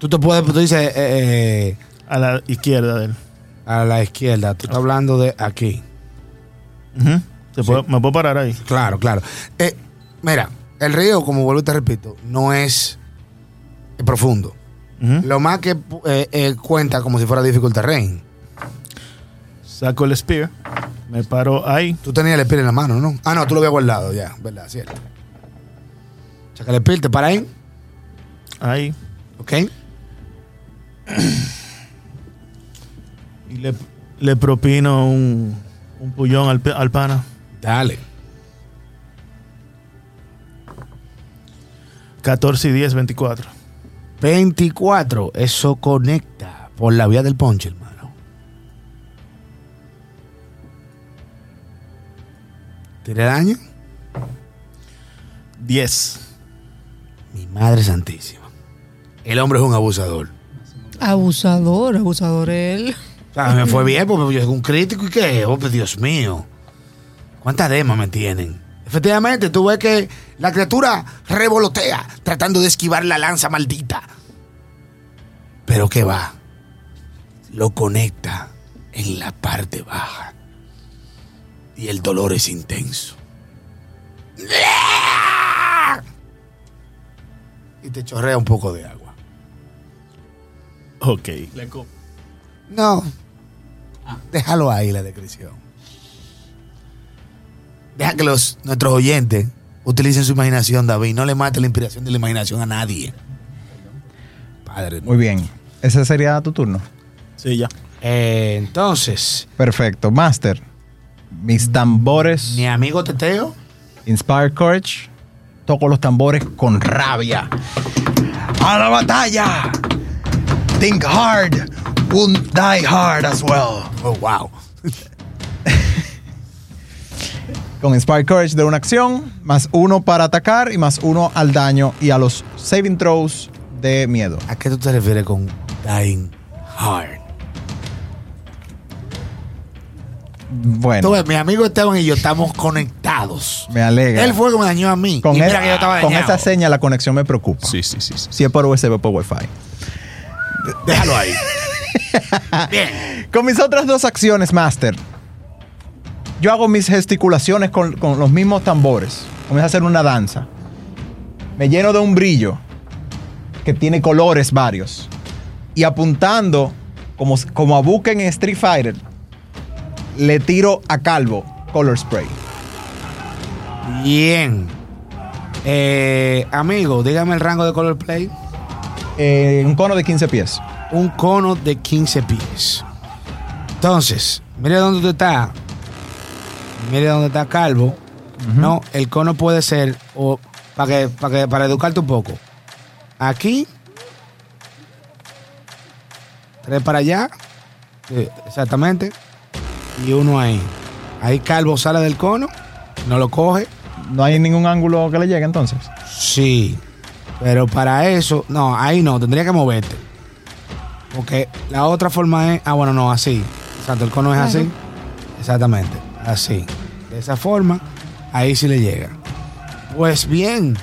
Tú te puedes, tú dices, eh, eh, A la izquierda de él. a la izquierda. Tú estás hablando de aquí. Ujú. ¿Se puede- ¿Me puedo parar ahí? Claro, claro. Eh, mira, el río, como vuelvo y te repito, no es profundo. Lo más que cuenta como si fuera difficult terrain. Saco el spear, me paro ahí. Tú tenías el spear en la mano, ¿no? Ah, no, tú lo habías guardado ya, ¿verdad? Cierto. Saca el spear, te para ahí, Ahí. ¿ok? Y le, le propino un, un pullón al, al pana. Dale. 14 y 10, 24. 24, eso conecta por la vía del ponche, hermano. ¿Tiene daño? 10. Mi madre santísima. El hombre es un abusador. Abusador, abusador él. O sea, me fue bien porque yo soy un crítico y qué, oh, pues, Dios mío. ¿Cuántas demas me tienen? Efectivamente, tú ves que la criatura revolotea tratando de esquivar la lanza maldita. Pero que va, lo conecta en la parte baja. Y el dolor es intenso. Y te chorrea un poco de agua. Ok. No. Déjalo ahí la descripción. Deja que los, nuestros oyentes utilicen su imaginación, David. No le mate la inspiración de la imaginación a nadie. Padre. Muy bien. Ese sería tu turno. Sí, ya. Eh, entonces, Perfecto. Master, mis tambores, mi amigo Teteo. Inspire Courage, toco los tambores con rabia. ¡A la batalla! Think hard, won't die hard as well. Oh, wow. Con Inspire Courage de una acción, más uno para atacar y más uno al daño y a los saving throws de miedo. ¿A qué tú te refieres con dying hard? Bueno, Tú ves, mi amigo Esteban y yo estamos conectados. me alegra. Él fue el que me dañó a mí. con, y mira e- que yo estaba con dañado. esa seña la conexión me preocupa. Sí, sí, sí. sí. Si es por USB o por Wi-Fi. Déjalo ahí. Bien. Con mis otras dos acciones, Master, yo hago mis gesticulaciones con, con los mismos tambores. Comienzo a hacer una danza. Me lleno de un brillo que tiene colores varios. Y apuntando, como, como a Buke en Street Fighter, le tiro a Calvo Color Spray. Bien. Eh, amigo, dígame el rango de color play. Eh, un cono de 15 pies. Un cono de 15 pies. Entonces, mire dónde usted está. Mire dónde está Calvo. No, el cono puede ser, o para que, para que, para educarte un poco. Aquí. Tres para allá. Sí, exactamente. Y uno ahí. Ahí Calvo sale del cono. No lo coge. No hay ningún ángulo que le llegue entonces. Sí, pero para eso, no, ahí no, tendría que moverte. Porque la otra forma es, ah, bueno, no, así. Exacto, el cono es así. Exactamente, así. De esa forma, ahí sí le llega. Pues bien,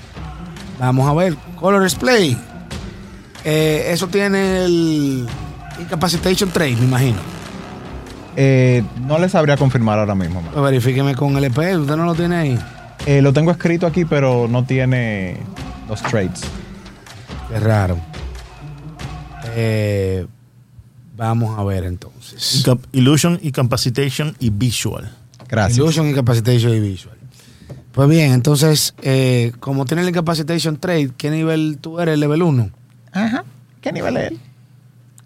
vamos a ver. Color Display. Eh, eso tiene el Incapacitation Trade, me imagino. Eh, no le sabría confirmar ahora mismo. Pues verifíqueme con el EP, usted no lo tiene ahí. Eh, lo tengo escrito aquí, pero no tiene los traits. Qué raro. Eh, vamos a ver entonces. Illusion, Incapacitation y Visual. Gracias. Illusion, Incapacitation y Visual. Pues bien, entonces, eh, como tiene el Incapacitation Trade, ¿qué nivel tú eres? ¿Level 1? Ajá. ¿Qué nivel es él?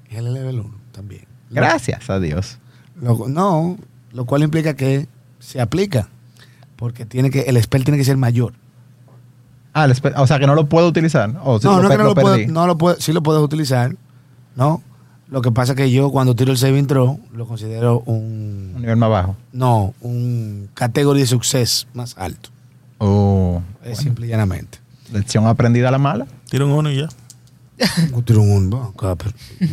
Es el level 1 también. Gracias a Dios. Lo- no, lo cual implica que se aplica. Porque tiene que, el spell tiene que ser mayor. Ah, el o sea que no lo puedo utilizar. O si no, lo, no es que no lo lo, puedo, no lo puedo, sí lo puedes utilizar, ¿no? Lo que pasa es que yo cuando tiro el saving throw lo considero Un un, nivel más bajo. no, un category de success más alto. Oh, Es simple y llanamente. lección aprendida a la mala. Tira un uno y ya. Tiro un uno,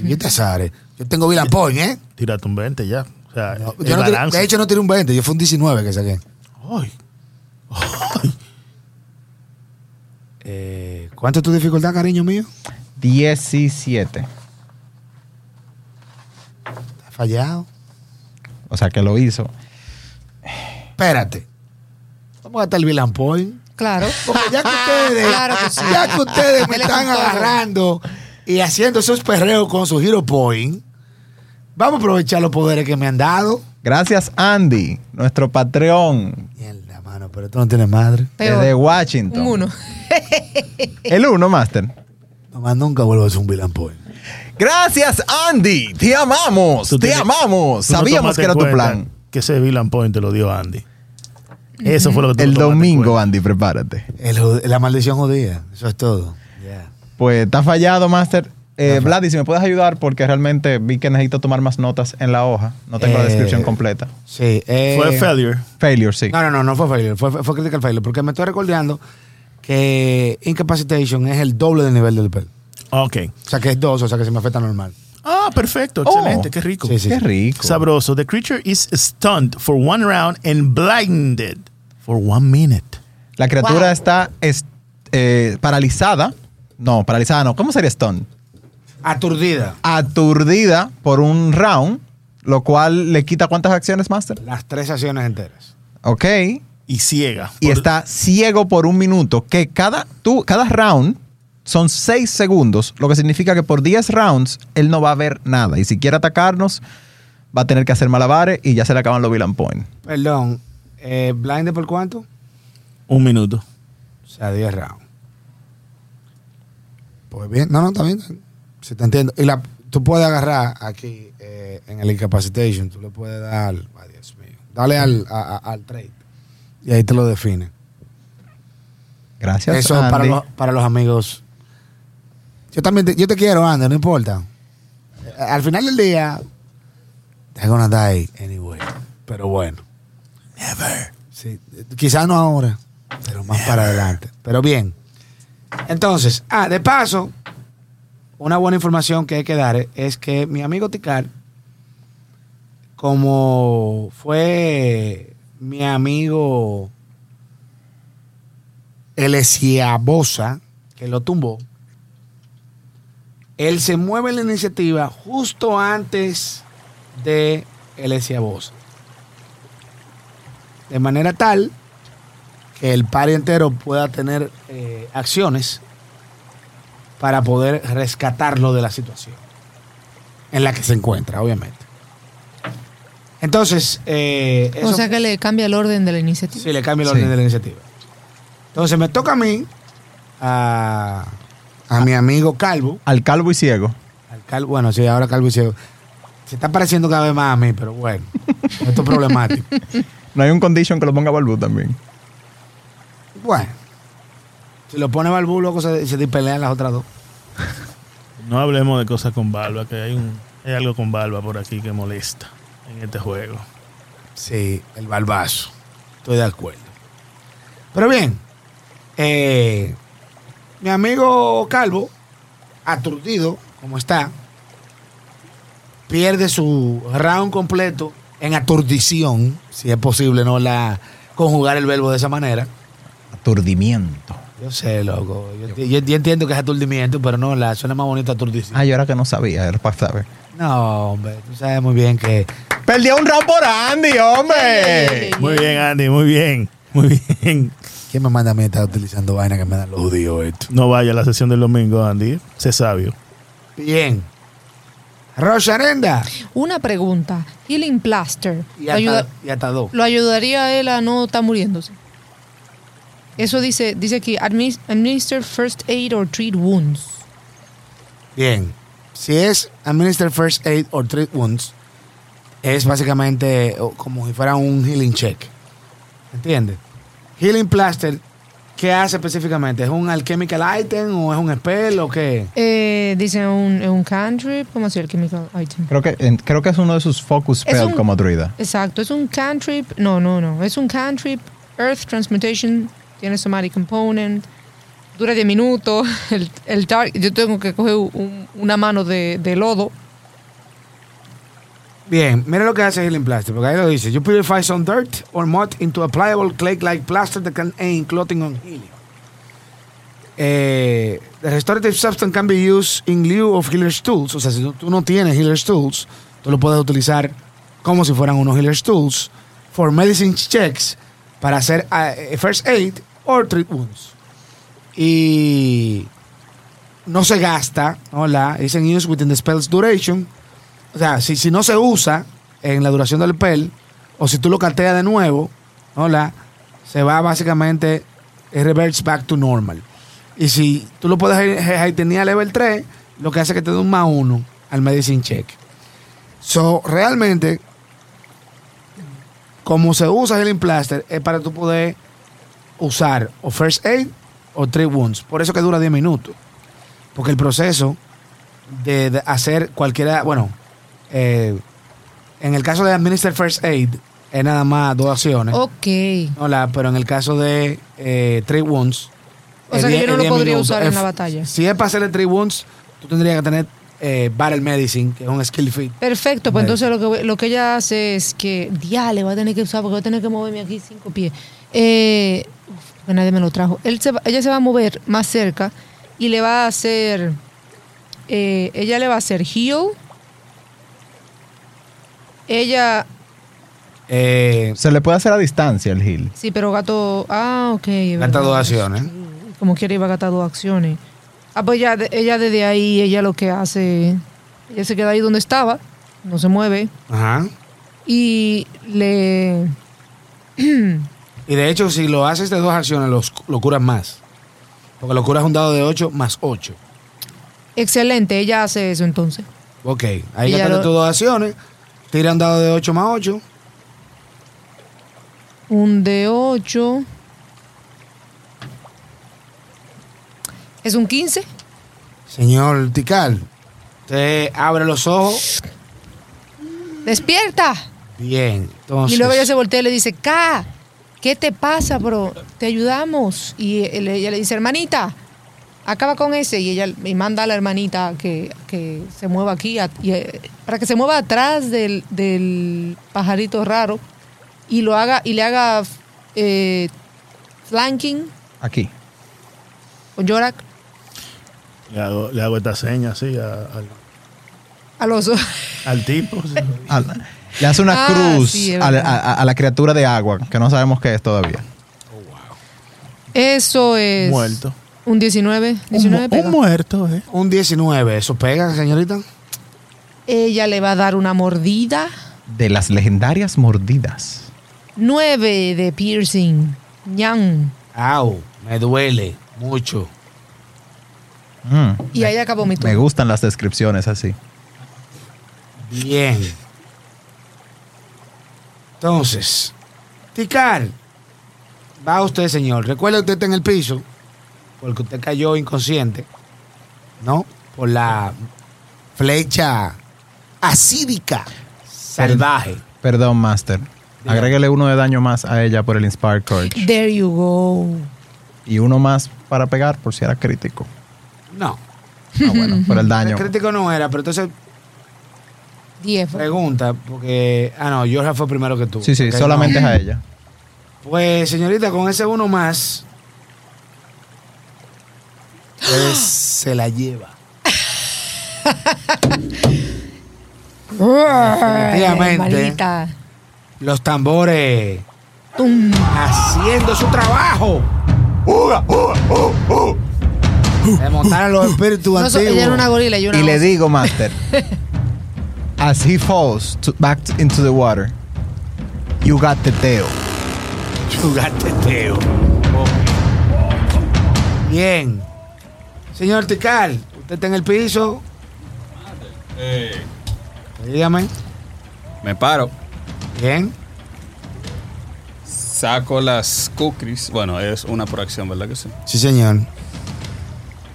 ¿Y este Sare? Yo tengo Vila Point, ¿eh? Tírate un 20 ya. O sea, No, yo no balance. de hecho, no tiré un 20, yo fue un 19 que saqué. Ay. Eh, ¿Cuánto es tu dificultad, cariño mío? 17. Está fallado. O sea que lo hizo. Espérate. Vamos a estar el Vila Point. Claro. Porque ya que ustedes, Claro que sí. ya que ustedes me están agarrando y haciendo esos perreos con su Hero Point, vamos a aprovechar los poderes que me han dado. Gracias, Andy, nuestro Patreon Mierda, mano, pero tú no tienes madre. Peor. desde Washington. Un uno. El 1, Master. Mamá, nunca vuelvo a ser un Vila Point. Gracias, Andy. Te amamos. Tú Te tienes- amamos. Tú no Sabíamos tomaste que era tu cuenta plan. Que ese Villain Point te lo dio Andy. Eso fue lo que tú El no tomaste domingo, cuenta. Andy, prepárate. El ju- la maldición judía, eso es todo. Ya. Pues está fallado, Master. Eh, Vladi, si me puedes ayudar, porque realmente vi que necesito tomar más notas en la hoja. No tengo la Eh, descripción completa. Sí. eh, Fue failure. Failure, sí. No, no, no, no fue failure, fue, fue critical failure, porque me estoy recordando que incapacitation es el doble del nivel del spell. Ok. O sea que es dos, o sea que se me afecta normal. Ah, perfecto. Oh. Excelente. Qué rico. Sí, sí. Qué rico. Sabroso. The creature is stunned for one round and blinded for one minute. La criatura Wow. está es- eh, paralizada. No, paralizada no. ¿Cómo sería stun? Aturdida. Aturdida por un round, lo cual le quita cuántas acciones, Master. Las tres acciones enteras. Ok. Y ciega. Y Por- está ciego por un minuto, que cada, tú, cada round son 6 segundos, lo que significa que por 10 rounds él no va a ver nada. Y si quiere atacarnos, va a tener que hacer malabares y ya se le acaban los Villain Point. Perdón, eh, ¿blind por cuánto? Un minuto. O sea, 10 rounds. Pues bien, no, no, está bien. Si te entiendo. Y la, tú puedes agarrar aquí eh, en el incapacitation, tú le puedes dar, ay Dios mío, dale al, a- al trade. Y ahí te lo define. Gracias, Eso para Andy. los, para los amigos. Yo también te, yo te quiero, Andy, no importa. Eh, Al final del día, they're gonna die anyway. Pero bueno. Never. Sí, quizás no ahora, pero más para adelante. Pero bien. Entonces, ah, de paso, una buena información que hay que dar es que mi amigo Ticar, como fue mi amigo Elesiabosa, que lo tumbó, él se mueve en la iniciativa justo antes de Elesiabosa. De manera tal que el par entero pueda tener eh, acciones para poder rescatarlo de la situación en la que se encuentra, obviamente. Entonces, eh, O sea que le cambia el orden de la iniciativa. Sí, le cambia el Sí. orden de la iniciativa. Entonces me toca a mí, a, a mi amigo Calvo, Al calvo y ciego. al Calvo, bueno, sí, ahora Calvo y Ciego. Se está pareciendo cada vez más a mí, pero bueno, esto es problemático. No hay un condition que lo ponga Balbu también. Bueno, si lo pone Balbú, luego se, se pelean las otras dos. No hablemos de cosas con barba, que hay, un, hay algo con barba por aquí que molesta en este juego. Sí, el balbazo. Estoy de acuerdo. Pero bien, eh, mi amigo Calvo, aturdido como está, pierde su round completo en aturdición, si es posible no la conjugar el verbo de esa manera. Aturdimiento. Yo sé, loco. Yo, yo- yo entiendo que es aturdimiento, pero no, la suena más bonito aturdición. Ah, yo era que no sabía, era para saber. No, hombre, tú sabes muy bien que Perdió un round por Andy, hombre. Muy bien, Andy, muy bien. Muy bien. ¿Quién me manda a mí estar utilizando vaina que me dan los judíos esto? No vaya a la sesión del domingo, Andy. Sé sabio. Bien. Rosarenda. Una pregunta. Healing Plaster. Y ¿Lo, ayuda- hasta, y hasta dos. lo ayudaría a él a no estar muriéndose? Eso dice, dice aquí, "Admis- administer first aid or treat wounds. Bien. Si es Administer First Aid or Treat Wounds, es básicamente como si fuera un healing check. ¿Entiendes? Healing Plaster, ¿qué hace específicamente? ¿Es un alchemical item o es un spell o qué? Eh, dice un, un cantrip, ¿cómo así el chemical item? Creo que, en- creo que es uno de sus focus Es spell un- como druida. Exacto, es un cantrip, no, no, no, es un cantrip, Earth Transmutation, tiene somatic component, dura 10 minutos, el, tar- yo tengo que coger un- una mano de, lodo, Bien, mira lo que hace Healing Plaster, porque ahí lo dice. You purify some dirt or mud into a pliable clay-like plaster that can aid clothing on healing. Eh, the restorative substance can be used in lieu of healer's tools. O sea, si tú- tú no tienes healer's tools, tú lo puedes utilizar como si fueran unos healer's tools for medicine checks para hacer eh, first aid wounds. Y no se gasta, hola, is in use within the spell's duration. O sea, si, si no se usa en la duración del spell, o si tú lo cateas de nuevo, hola, se va básicamente, it reverts back to normal. Y si tú lo puedes tener a level 3, lo que hace que te dé un más uno al medicine check. So, realmente, como se usa Healing Plaster, es para tú poder usar o First Aid o Treat Wounds. Por eso que dura 10 minutos. Porque el proceso de, de hacer cualquiera, bueno, eh, en el caso de Administer First Aid, es nada más dos acciones. ok, Hola, pero en el caso de eh, Treat Wounds. O sea que yo no lo 10 podría minutos. usar en la batalla. Si es para hacerle Treat Wounds, tú tendrías que tener eh, Battle Medicine, que es un skill fit. perfecto, pues entonces lo que, lo que ella hace es que, diale, va a tener que usar, porque voy a tener que moverme aquí cinco pies, eh, porque nadie me lo trajo, Él se va- ella se va a mover más cerca y le va a hacer, eh, ella le va a hacer heal, ella Eh, Se le puede hacer a distancia el heal. Sí, pero gato. Ah, ok. verdad. dos acciones. Como quiera iba a gastar dos acciones. Ah, pues ya, de- ella desde ahí, ella lo que hace. Ella se queda ahí donde estaba. no se mueve. Ajá. Y le. Y de hecho, si lo haces de dos acciones, los- lo curas más. Porque lo curas un dado de 8 más 8. Excelente, ella hace eso entonces. Ok, ahí gastaste lo- tus dos acciones. Tira un dado de 8 más 8. Un de 8. Es un 15. Señor Tical, usted abre los ojos. ¡Despierta! Bien, entonces. Y luego ella se voltea y le dice, K, ¿qué te pasa, bro? Te ayudamos. Y él- ella le dice, hermanita, acaba con ese. Y ella y manda a la hermanita que, que se mueva aquí, a- y, eh, para que se mueva atrás del, del pajarito raro y lo haga y le haga eh, flanking Aquí. con Yorak Le hago, le hago esta seña así a- al, a los al tipo. sí. Al- le hace una Ah, cruz sí, a, la- verdad. a- a la criatura de agua, que no sabemos qué es todavía. Eso es Muerto. un 19. Un, 19 mu- pega. un muerto, ¿eh? Un 19, ¿eso pega, señorita? Ella le va a dar una mordida. De las legendarias mordidas. 9 de piercing. ñan. Au, me duele mucho. Mm, Y ahí acabó mi me turno. gustan las descripciones así. Bien. Entonces, Tical, va usted, señor. Recuerde que usted está en el piso, porque usted cayó inconsciente, ¿no? Por la flecha acídica salvaje. Perdón, Master. Diga. Agréguele uno de daño más a ella por el Inspired Courage. There you go. Y uno más para pegar por si era crítico. No, Ah, bueno, por el daño. el crítico no era, pero entonces 10. pregunta, porque. Ah, no, Jorge fue primero que tú. Sí, sí, solamente no. es a ella. Pues, señorita, con ese uno más, pues se la lleva. Definitivamente. Los tambores Tum. haciendo su trabajo. Se montaron los espíritus No, antiguos. ella era una gorila yo una Y le digo, Master, as he falls to- back into the water, you got the tail. Chugateteo. Bien. Señor Tical, usted está en el piso. Eh, Dígame. me paro, Bien. saco las cookies. Bueno, es una por acción, ¿verdad que sí? Sí, señor.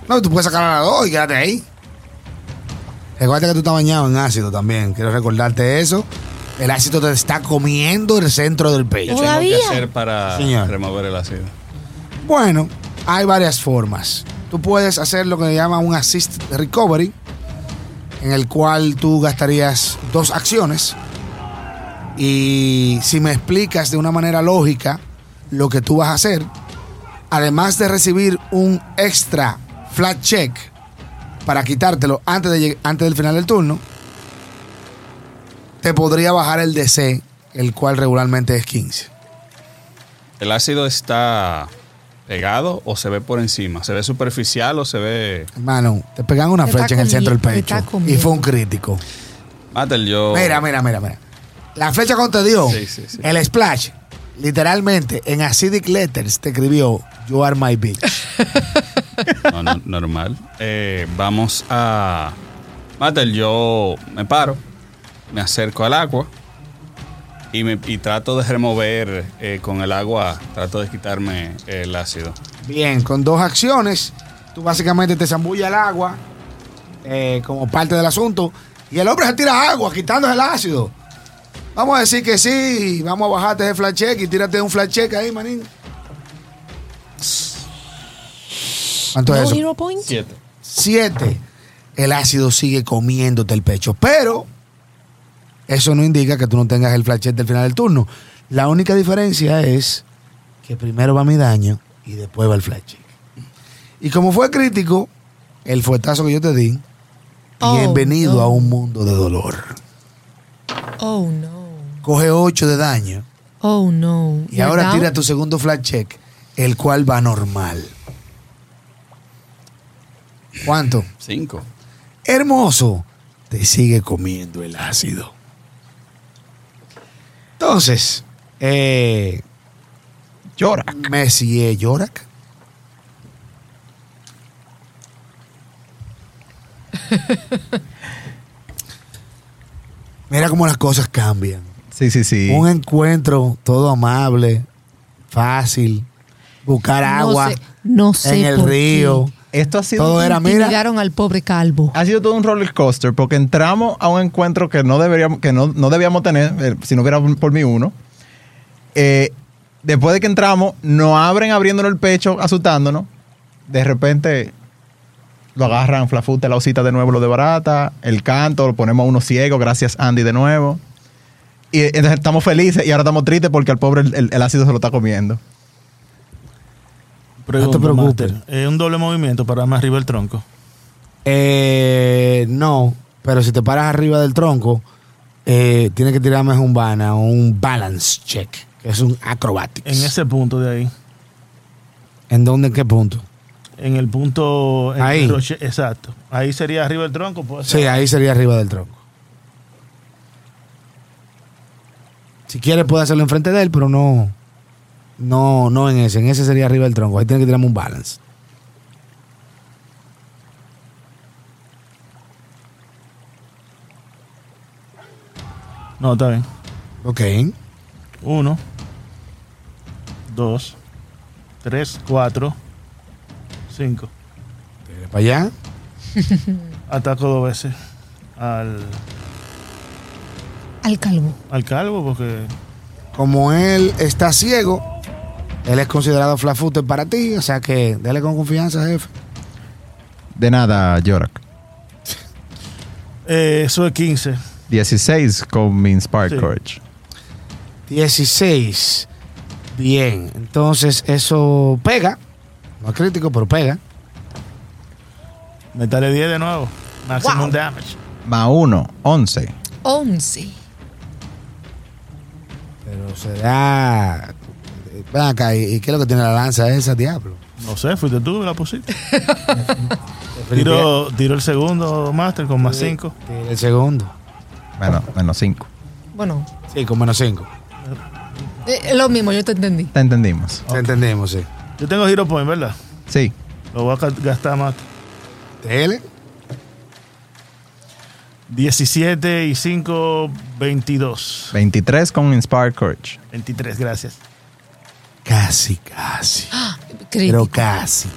No, tú puedes sacar a las dos y quédate ahí. Recuerda que tú estás bañado en ácido también. Quiero recordarte eso. El ácido te está comiendo el centro del ¿Qué pecho. tengo ¿Todavía? que hacer para Señor. remover el ácido? Bueno, hay varias formas. Tú puedes hacer lo que se llama un assist recovery, en el cual tú gastarías dos acciones. Y si me explicas de una manera lógica lo que tú vas a hacer, además de recibir un extra flat check para quitártelo antes, de, antes del final del turno, te podría bajar el DC, el cual regularmente es 15. ¿El ácido está pegado o se ve por encima? ¿Se ve superficial o se ve...? Hermano, te pegan una flecha en el centro del pecho. Y fue un crítico. Matel, yo... Mira, mira, mira, mira. La flecha cuando te dio, Sí, sí, sí. el splash, literalmente en acidic letters te escribió You are my bitch. No, no, normal. Eh, vamos a... Matel, yo me paro, me acerco al agua y, me, y trato de remover eh, con el agua, trato de quitarme el ácido. Bien, con dos acciones, tú básicamente te zambullas al agua eh, como parte del asunto y el hombre se tira agua quitándose el ácido. Vamos a decir que sí, vamos a bajarte ese flash check y tírate un flash check ahí, manín. ¿Cuánto No es eso? hero point. Siete. Siete, el ácido sigue comiéndote el pecho. Pero eso no indica que tú no tengas el flashette del final del turno. La única diferencia es que primero va mi daño y después va el flashette. Y como fue crítico, el fuetazo que yo te di, Oh, bienvenido no. a un mundo de dolor. Oh no. Coge 8 de daño Oh no. y ahora down? tira tu segundo flash check, el cual va normal. ¿Cuánto? Cinco. Hermoso. te sigue comiendo el ácido. Entonces, eh, Llora. Messier Yorak. Mira cómo las cosas cambian. Sí, sí, sí. Un encuentro todo amable, fácil, buscar agua No sé, no sé en el río. Esto ha sido, Todo era, mira, Intimidaron al pobre calvo. ha sido todo un roller coaster porque entramos a un encuentro que no deberíamos, que no, no debíamos tener eh, si no hubiera por mí uno. Eh, después de que entramos, nos abren abriéndonos el pecho, asustándonos. De repente lo agarran Flafute, la osita de nuevo, lo de barata, el canto, lo ponemos a uno ciego, gracias Andy de nuevo. Y entonces estamos felices y ahora estamos tristes porque al pobre el, el- el ácido se lo está comiendo. Pregunta, preocupes. Master, ¿Es un doble movimiento para más arriba el tronco? Eh, no, pero si te paras arriba del tronco, eh, tienes que tirarme un bana o un balance check, que es un acrobatics. En ese punto de ahí. ¿En dónde? ¿En qué punto? En el punto. en Ahí. el roche- exacto. Ahí sería arriba del tronco. Sí, ahí sería arriba del tronco. Si quieres, puedes hacerlo enfrente de él, pero no. No, no en ese. En ese sería arriba del tronco. Ahí tienes que tirarme un balance. No, está bien. Ok. Uno, dos, tres, cuatro, cinco. Para allá. Ataco dos veces al, Al calvo. al calvo porque Como él está ciego, él es considerado flafute para ti. O sea que dale con confianza, jefe. De nada, Yorak. eh, eso es 15. 16 con mi Inspired Sí. Courage. 16. Bien. Entonces, eso pega. No es crítico, pero pega. Metale 10 de nuevo. Maximum Wow. damage. Más 1, 11. 11. Pero se da. Ven acá, ¿y y qué es lo que tiene la lanza esa, diablo? No sé, fuiste tú que la pusiste. Tiro, tiro el segundo Master con más 5. Tira El segundo. Bueno, menos 5. Bueno, Sí, con menos 5. eh, es lo mismo, yo te entendí. Te entendimos. Entendemos, sí. Yo tengo Hero Point, ¿verdad? Sí. Lo voy a gastar más. Tele. 17 y 5, 22. 23 con Inspired Courage. 23, gracias. Casi, casi. Pero Crítico. casi.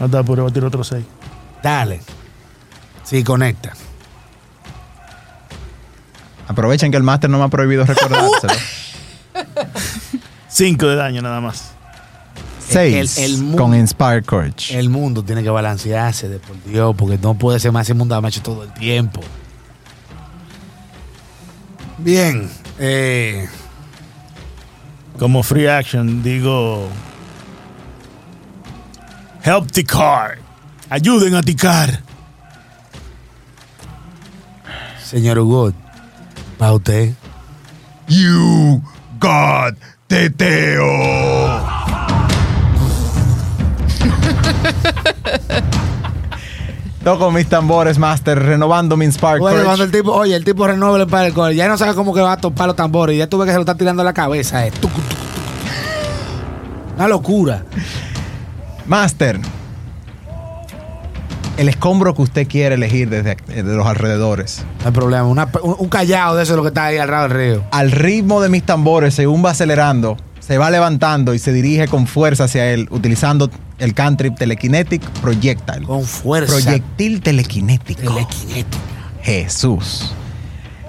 No te apures, voy a tirar otro 6. Dale. Sí, conecta. Aprovechen que el máster no me ha prohibido recordárselo. 5 de daño nada más. 6 El- el mu- con Inspired Courage. El mundo tiene que balancearse, de por Dios, porque no puede ser máximo damage todo el tiempo. Bien. Eh, Como free action, digo. Help the car. Ayuden a ticar. señor Hugo, para usted. You God Teteo. Toco mis tambores, Master, renovando mi Inspired Oye, cuando el tipo, oye, el tipo renueva el core, ya no sabe cómo que va a topar los tambores, ya tú ves que se lo está tirando a la cabeza. eh. Tucu, tucu, tucu. Una locura. Master, el escombro que usted quiere elegir desde de los alrededores. No hay problema. Una- un, un callado de eso es lo que está ahí al lado del río. Al ritmo de mis tambores, según va acelerando, se va levantando y se dirige con fuerza hacia él, utilizando el cantrip Telekinetic Projectile. Con fuerza. Proyectil telequinético. Telequinética. Jesús.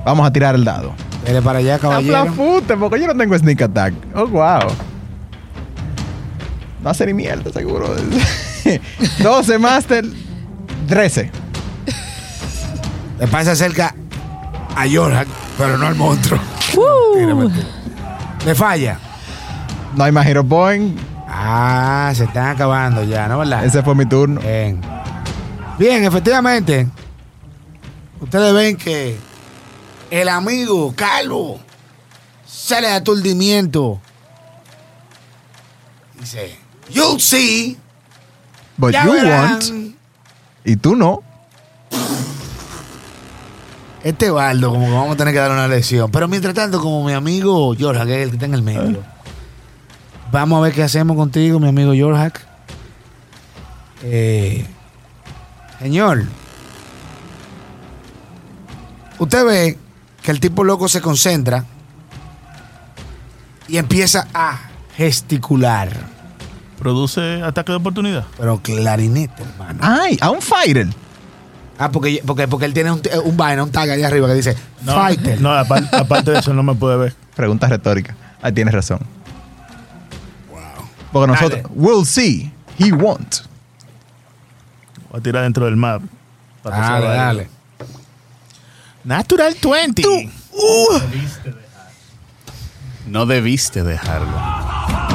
Vamos a tirar el dado. Dele para allá, caballero. Aplafute, porque yo no tengo sneak attack. Oh, wow. No hace ni mierda, seguro. 12 Master. 13. Le pasa cerca a Yorak, pero no al monstruo. Mentira, mentira. Le falla. No hay más Hero Point. Ah, se están acabando ya, ¿no verdad? Ese fue mi turno. Bien. Bien, efectivamente. Ustedes ven que el amigo Calvo sale de aturdimiento. Dice, you'll see. But ya you verán". want. Y tú no. Este baldo, como que vamos a tener que dar una lección. Pero mientras tanto, como mi amigo Jorge, que es el que está en el medio, vamos a ver qué hacemos contigo, mi amigo Jorge. Eh, señor, usted ve que el tipo loco se concentra y empieza a gesticular. Produce ataque de oportunidad. Pero clarinete, hermano. Ay, a un fighter. Ah, porque, porque, porque él tiene un, un vaina, un tag ahí arriba que dice No, Fighter. No, aparte, aparte de eso no me puede ver. Pregunta retórica. Ahí tienes razón. Porque nosotros, Dale. we'll see. He won't. Voy a tirar dentro del map. para que se Dale, dale. Natural 20. No debiste dejarlo.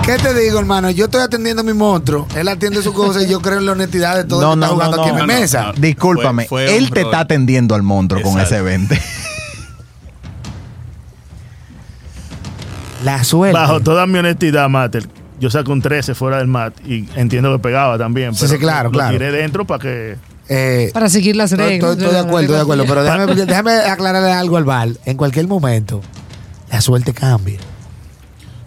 ¿Qué te digo, hermano? Yo estoy atendiendo a mi monstruo. Él atiende su cosa y yo creo en la honestidad de todo No, el que está no, jugando no, aquí en no, mi no, mesa. no. Discúlpame. Fue- fue él te está atendiendo al monstruo con ese 20. La suerte. Bajo toda mi honestidad, Mater, yo saco un 13 fuera del mat y entiendo que pegaba también. Sí, sí, claro, lo claro. tiré dentro para que. Eh, Para seguir las reglas. estoy- estoy de acuerdo, estoy de acuerdo. Pero déjame, déjame aclararle algo al Val. En cualquier momento, la suerte cambia.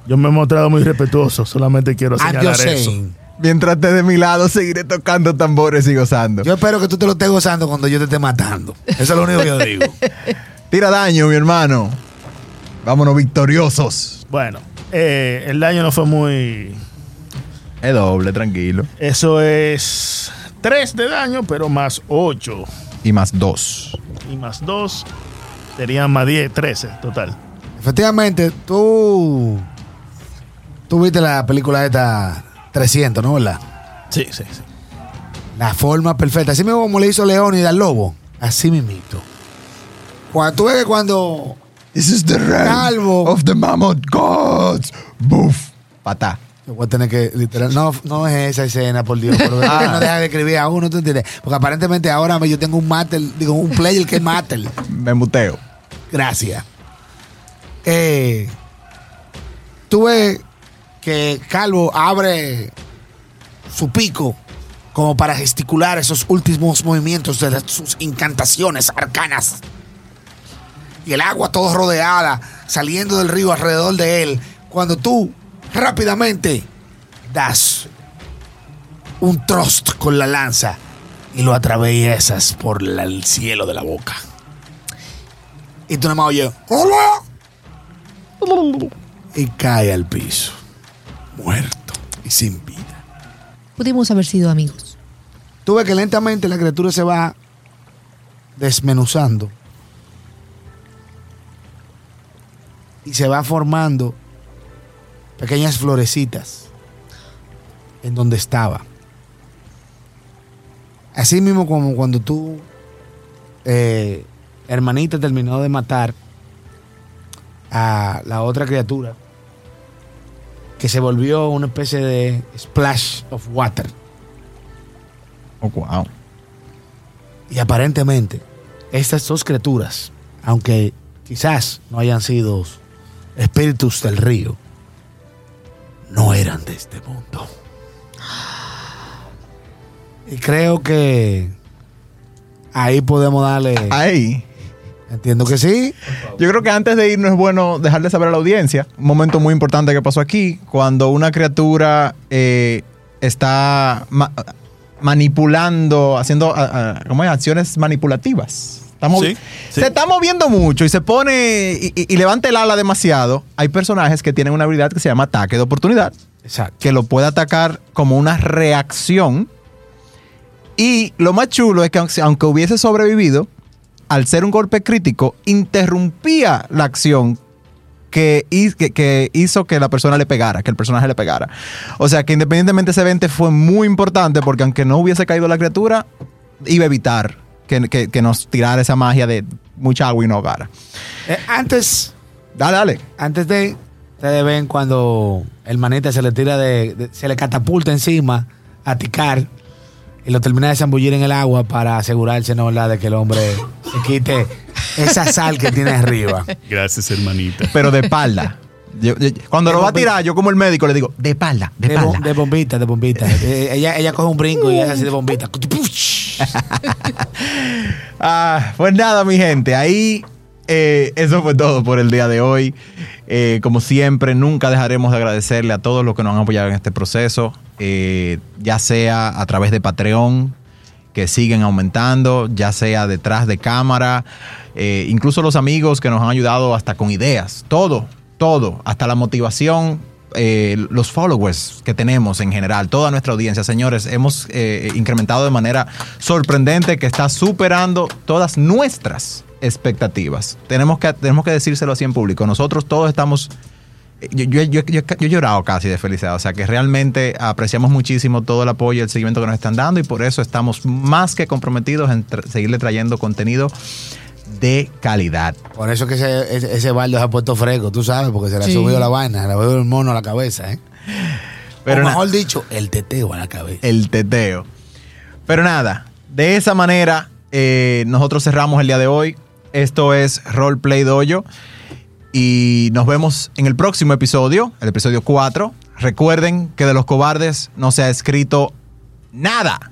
Yo me he mostrado muy respetuoso, solamente quiero I'm señalar eso. Mientras esté de mi lado, seguiré tocando tambores y gozando. Yo espero que tú te lo estés gozando cuando yo te esté matando. Eso es lo único que yo digo. Tira daño, mi hermano. Vámonos victoriosos. Bueno, eh, el daño no fue muy. Es doble, tranquilo. Eso es 3 de daño, pero más 8 Y más dos. y más 2 serían más 10, 13 total. Efectivamente, tú. Tú viste la película esta 300, ¿no? ¿Verdad? Sí, sí, sí. La forma perfecta. Así mismo como le hizo Leónidas al lobo. Así mismito. Cuando tú ves que cuando. This is the realm Calvo. of the mammoth gods. Buf. Patá. Yo voy a tener que, literal, no, no es esa escena, por Dios, pero es que no deja de escribir a uno, ¿tú entiendes? Porque aparentemente ahora yo tengo un mater, digo, un player que es mater. Me muteo. Gracias. Eh, tú ves que Calvo abre su pico como para gesticular esos últimos movimientos de sus incantaciones arcanas. Y el agua todo rodeada, saliendo del río alrededor de él. Cuando tú rápidamente das un thrust con la lanza y lo atraviesas por la- el cielo de la boca. Y tú nada más oyes. "Hola". Y cae al piso. Muerto y sin vida. Pudimos haber sido amigos. Tú ves que lentamente la criatura se va desmenuzando. Y se va formando pequeñas florecitas en donde estaba. Así mismo como cuando tú, eh, hermanita, terminó de matar a la otra criatura que se volvió una especie de splash of water. Oh, wow. Y aparentemente, estas dos criaturas, aunque quizás no hayan sido espíritus del río, no eran de este mundo. Y creo que ahí podemos darle. Ahí. Entiendo que sí. Yo creo que antes de irnos es bueno dejarle saber a la audiencia un momento muy importante que pasó aquí, cuando una criatura eh, está ma- manipulando, haciendo ¿cómo es? acciones manipulativas. Sí, sí. Se está moviendo mucho y se pone y, y- y levanta el ala demasiado. Hay personajes que tienen una habilidad que se llama ataque de oportunidad, Exacto. que lo puede atacar como una reacción. Y lo más chulo es que aunque- aunque hubiese sobrevivido, al ser un golpe crítico, interrumpía la acción que, que- que hizo que la persona le pegara, que el personaje le pegara. O sea que independientemente ese evento fue muy importante porque aunque no hubiese caído la criatura, iba a evitar que, que- que nos tirara esa magia de mucha agua y no ahogara. Eh, antes, Dale, dale. antes de. Ustedes ven cuando el manita se le tira de, de- se le catapulta encima a ticar y lo termina de zambullir en el agua para asegurarse, ¿no? ¿verdad? De que el hombre se quite esa sal que tiene arriba. Gracias, hermanita. Pero de espalda. Yo- yo- cuando lo va a tirar, yo como el médico le digo, de espalda, de De, bo- espalda. de bombita, de bombita. Eh, ella, ella coge un brinco y es así de bombita. Ah, pues nada, mi gente, ahí eh, eso fue todo por el día de hoy. Eh, como siempre, nunca dejaremos de agradecerle a todos los que nos han apoyado en este proceso, eh, ya sea a través de Patreon, que siguen aumentando, ya sea detrás de cámara, incluso los amigos que nos han ayudado hasta con ideas, todo, todo, hasta la motivación eh, los followers que tenemos en general, toda nuestra audiencia, señores, hemos eh, incrementado de manera sorprendente que está superando todas nuestras expectativas. Tenemos que, tenemos que decírselo así en público. Nosotros todos estamos... Yo, yo, yo, he llorado casi de felicidad, o sea que realmente apreciamos muchísimo todo el apoyo y el seguimiento que nos están dando y por eso estamos más que comprometidos en seguirle trayendo contenido de calidad. Por eso que ese, ese, ese baldo se ha puesto fresco, tú sabes, porque se le ha Sí. subido la vaina, le ha subido el mono a la cabeza, ¿eh? Pero o mejor dicho, el teteo a la cabeza. el teteo. Pero nada, de esa manera eh, nosotros cerramos el día de hoy. Esto es Roleplay Dojo. Y nos vemos en el próximo episodio, el episodio 4. Recuerden que de los cobardes no se ha escrito nada.